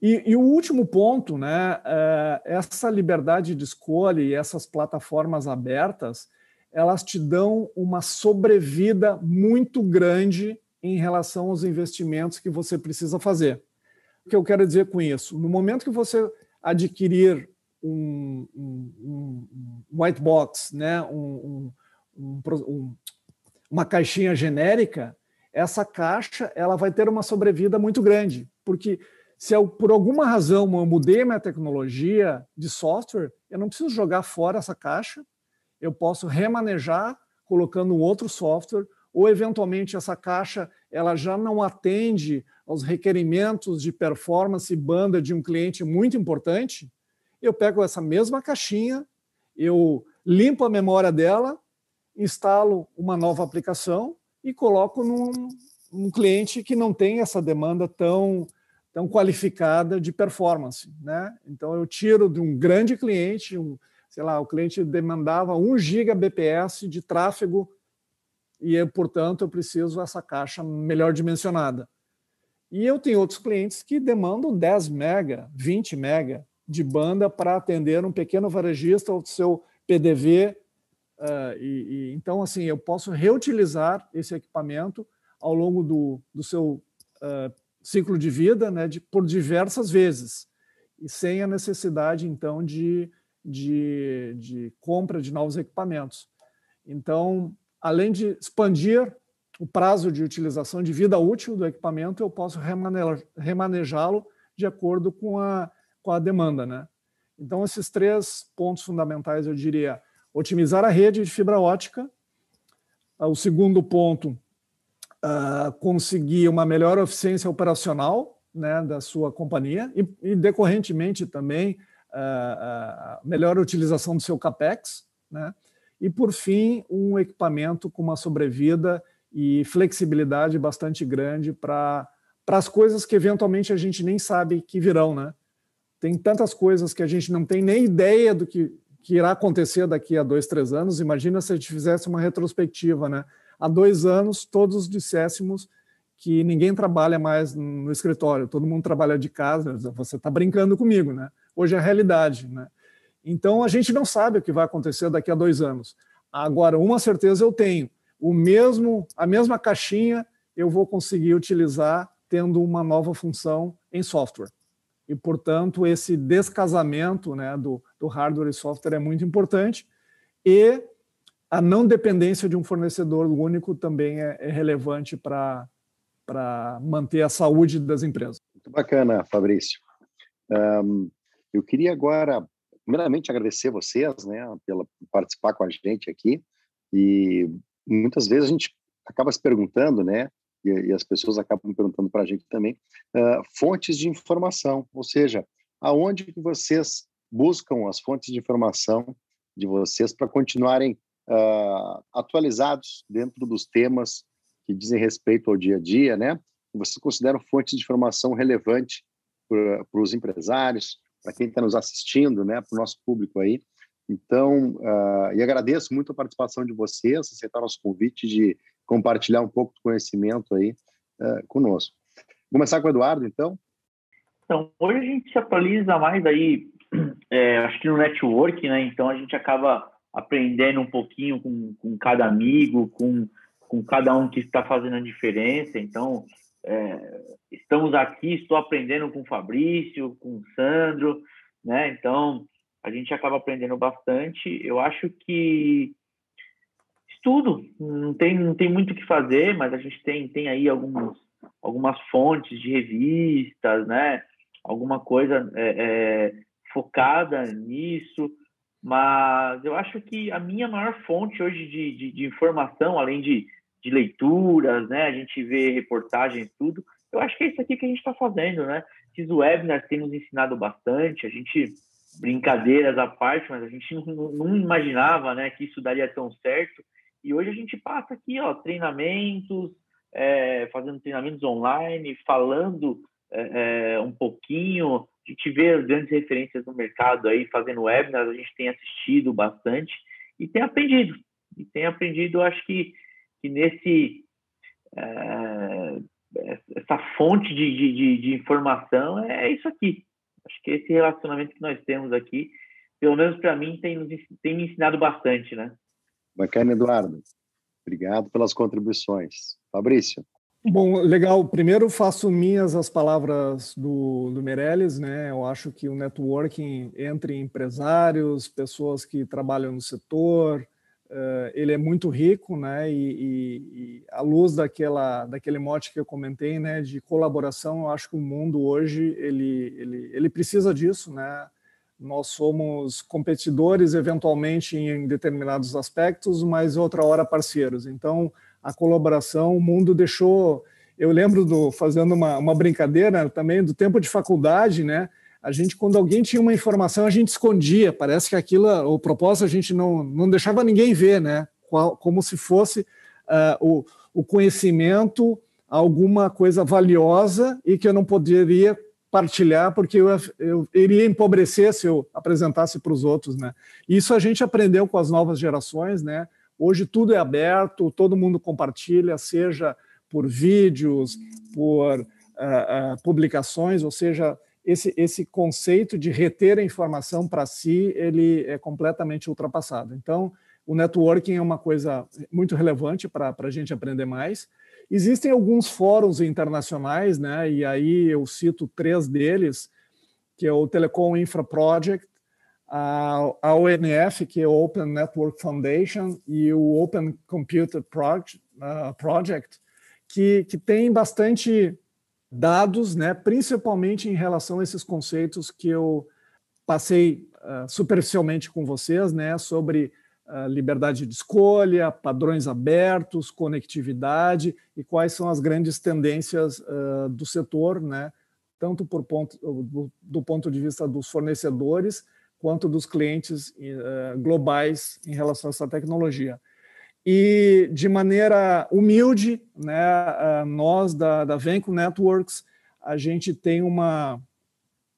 Speaker 3: E, e, o último ponto, né? Uh, essa liberdade de escolha e essas plataformas abertas, elas te dão uma sobrevida muito grande em relação aos investimentos que você precisa fazer. O que eu quero dizer com isso? No momento que você adquirir um, um, um white box, né? Um, uma caixinha genérica, essa caixa ela vai ter uma sobrevida muito grande, porque se eu, por alguma razão eu mudei minha tecnologia de software, eu não preciso jogar fora essa caixa, eu posso remanejar colocando outro software, ou eventualmente essa caixa ela já não atende aos requerimentos de performance banda de um cliente muito importante, eu pego essa mesma caixinha, eu limpo a memória dela, instalo uma nova aplicação e coloco num, num cliente que não tem essa demanda tão, tão qualificada de performance. Né? Então, eu tiro de um grande cliente, um, sei lá, o cliente demandava 1 Gbps de tráfego e, portanto, eu preciso essa caixa melhor dimensionada. E eu tenho outros clientes que demandam 10 mega, 20 mega de banda para atender um pequeno varejista ou seu PDV. Uh, eh, e, e, então, assim, eu posso reutilizar esse equipamento ao longo do, do seu uh, ciclo de vida, né, de, por diversas vezes, e sem a necessidade, então, de, de, de compra de novos equipamentos. Então, além de expandir o prazo de utilização de vida útil do equipamento, eu posso remanejá-lo de acordo com a com a demanda, né? Então, esses três pontos fundamentais, eu diria, otimizar a rede de fibra ótica. O segundo ponto, uh, conseguir uma melhor eficiência operacional né, da sua companhia e, e decorrentemente também, uh, uh, melhor utilização do seu CAPEX. Né? E, por fim, um equipamento com uma sobrevida e flexibilidade bastante grande para as coisas que eventualmente a gente nem sabe que virão, né? Tem tantas coisas que a gente não tem nem ideia do que, que irá acontecer daqui a dois, três anos. Imagina se a gente fizesse uma retrospectiva, né? Há dois anos, todos disséssemos que ninguém trabalha mais no escritório, todo mundo trabalha de casa. Você está brincando comigo, né? Hoje é a realidade, né? Então a gente não sabe o que vai acontecer daqui a dois anos. Agora, uma certeza eu tenho: o mesmo, a mesma caixinha eu vou conseguir utilizar tendo uma nova função em software e, portanto, esse descasamento né, do, do hardware e software é muito importante e a não dependência de um fornecedor único também é, é relevante para manter a saúde das empresas.
Speaker 2: Muito bacana, Fabrício. Um, eu queria agora, primeiramente, agradecer vocês né, pela participar com a gente aqui e muitas vezes a gente acaba se perguntando, né, e, e as pessoas acabam perguntando para a gente também, uh, fontes de informação, ou seja, aonde que vocês buscam as fontes de informação de vocês para continuarem uh, atualizados dentro dos temas que dizem respeito ao dia a dia, né? Vocês consideram fontes de informação relevante para os empresários, para quem está nos assistindo, né? Para o nosso público aí. Então, uh, e agradeço muito a participação de vocês, aceitar nosso convite de compartilhar um pouco do conhecimento aí uh, conosco. Vou começar com o Eduardo, então.
Speaker 4: Então, hoje a gente se atualiza mais aí, é, [CLEARS THROAT] acho que no network, né? Então a gente acaba aprendendo um pouquinho com, com cada amigo, com, com cada um que está fazendo a diferença. Então, é, estamos aqui, estou aprendendo com o Fabrício, com o Sandro, né? Então, a gente acaba aprendendo bastante. Eu acho que estudo, não tem, não tem muito o que fazer, mas a gente tem, tem aí algumas, algumas fontes de revistas, né? Alguma coisa é, é, focada nisso, mas eu acho que a minha maior fonte hoje de, de, de informação, além de, de leituras, né? A gente vê reportagens, tudo. Eu acho que é isso aqui que a gente está fazendo, né? Esses webinars têm nos ensinado bastante. A gente brincadeiras à parte, mas a gente não, não, imaginava né, que isso daria tão certo. E hoje a gente passa aqui, ó, treinamentos, é, fazendo treinamentos online, falando é, é, um pouquinho, a gente vê grandes referências no mercado aí, fazendo webinars, a gente tem assistido bastante e tem aprendido. E tem aprendido, acho que, que nesse... É, essa fonte de, de, de informação é isso aqui. Acho que esse relacionamento que nós temos aqui, pelo menos para mim, tem, tem me ensinado bastante, né?
Speaker 2: Bacana, Eduardo. Obrigado pelas contribuições. Fabrício.
Speaker 3: Bom, legal. Primeiro faço minhas as palavras do, do Meirelles, né? Eu acho que o networking entre empresários, pessoas que trabalham no setor, uh, ele é muito rico, né? E, e, e, à luz daquela, daquele mote que eu comentei, né? De colaboração, eu acho que o mundo hoje ele, ele, ele precisa disso, né? Nós somos competidores eventualmente em determinados aspectos, mas outra hora parceiros. Então, a colaboração, o mundo deixou. Eu lembro do fazendo uma, uma brincadeira também do tempo de faculdade, né? a gente, quando alguém tinha uma informação, a gente escondia. Parece que aquilo, o propósito, a gente não, não deixava ninguém ver, né? Como se fosse uh, o, o conhecimento, alguma coisa valiosa e que eu não poderia partilhar porque eu, eu iria empobrecer se eu apresentasse para os outros, né? Isso a gente aprendeu com as novas gerações, né? Hoje tudo é aberto, todo mundo compartilha, seja por vídeos, por uh, uh, publicações, ou seja, esse, esse conceito de reter a informação para si, ele é completamente ultrapassado. Então, o networking é uma coisa muito relevante para a gente aprender mais. Existem alguns fóruns internacionais, né? E aí eu cito três deles, que é o Telecom Infra Project, a, ONF, que é Open Network Foundation, e o Open Computer Project, uh, Project que, que tem bastante dados, né, principalmente em relação a esses conceitos que eu passei uh, superficialmente com vocês, né, sobre liberdade de escolha, padrões abertos, conectividade e quais são as grandes tendências uh, do setor, né, tanto por ponto, do, ponto de vista dos fornecedores quanto dos clientes globais em relação a essa tecnologia. E, de maneira humilde, né, nós da, da Venco Networks, a gente tem um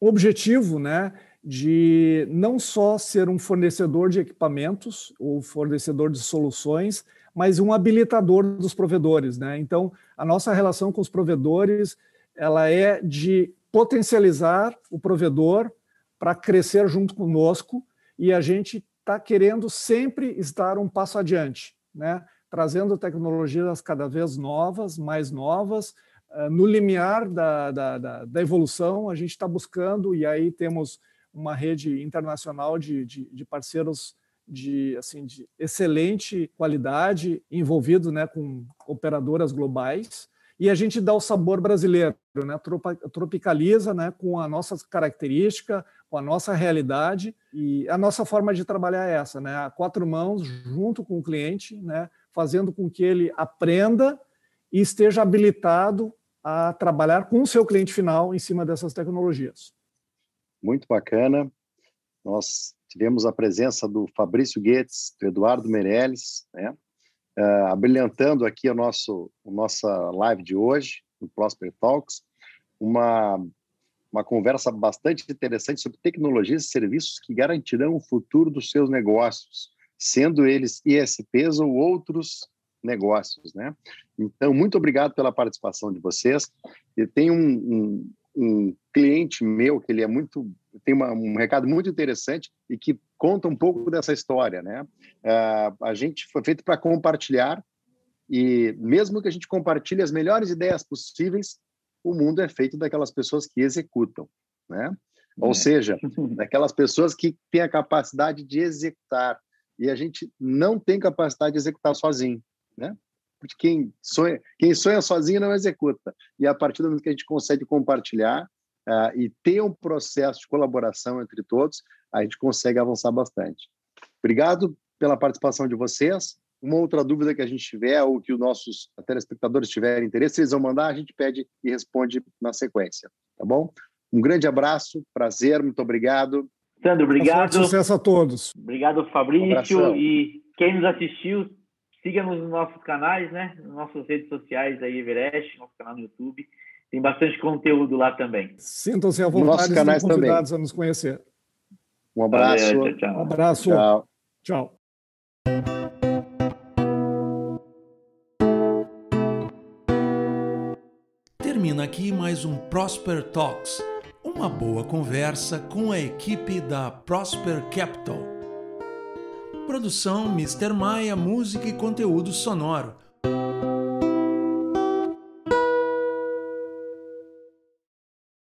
Speaker 3: objetivo né, de não só ser um fornecedor de equipamentos ou fornecedor de soluções, mas um habilitador dos provedores. Né? Então, a nossa relação com os provedores ela é de potencializar o provedor para crescer junto conosco e a gente está querendo sempre estar um passo adiante né? trazendo tecnologias cada vez novas, mais novas, uh, no limiar da, da, da, da evolução, a gente está buscando, e aí temos uma rede internacional de, de, de, parceiros de, assim, de excelente qualidade envolvido né, com operadoras globais, e a gente dá o sabor brasileiro, né? tropicaliza né? com a nossa característica, com a nossa realidade e a nossa forma de trabalhar é essa, né? A quatro mãos junto com o cliente, né? Fazendo com que ele aprenda e esteja habilitado a trabalhar com o seu cliente final em cima dessas tecnologias.
Speaker 2: Muito bacana. Nós tivemos a presença do Fabrício Guedes, do Eduardo Meirelles, né? Uh, abrilhantando aqui a, nosso, a nossa live de hoje, no Prosper Talks, uma uma conversa bastante interessante sobre tecnologias e serviços que garantirão o futuro dos seus negócios, sendo eles ISPs ou outros negócios, né? Então, muito obrigado pela participação de vocês. E tem um, um, um cliente meu que ele é muito tem uma, um recado muito interessante e que conta um pouco dessa história, né? Uh, a gente foi feito para compartilhar e mesmo que a gente compartilhe as melhores ideias possíveis, o mundo é feito daquelas pessoas que executam, né? Ou é. seja, [LAUGHS] daquelas pessoas que têm a capacidade de executar. E a gente não tem capacidade de executar sozinho, né? Porque quem sonha, quem sonha sozinho não executa. E a partir do momento que a gente consegue compartilhar uh, e ter um processo de colaboração entre todos, a gente consegue avançar bastante. Obrigado pela participação de vocês. Uma outra dúvida que a gente tiver ou que os nossos telespectadores tiverem interesse, eles vão mandar, a gente pede e responde na sequência, tá bom? Um grande abraço, prazer, muito obrigado.
Speaker 4: Sandro, obrigado.
Speaker 3: Sucesso a todos.
Speaker 4: Obrigado, Fabrício. Um e quem nos assistiu, siga-nos nos nossos canais, né? Nas nossas redes sociais aí, Everest, nosso canal no YouTube. Tem bastante conteúdo lá também.
Speaker 3: Sintam-se à vontade, de convidados também. a nos conhecer.
Speaker 2: Um abraço.
Speaker 3: Valeu, tchau, tchau. Um abraço. Tchau. tchau.
Speaker 1: Termina aqui mais um Prosper Talks, uma boa conversa com a equipe da Prosper Capital. Produção Mr. Maia, música e conteúdo sonoro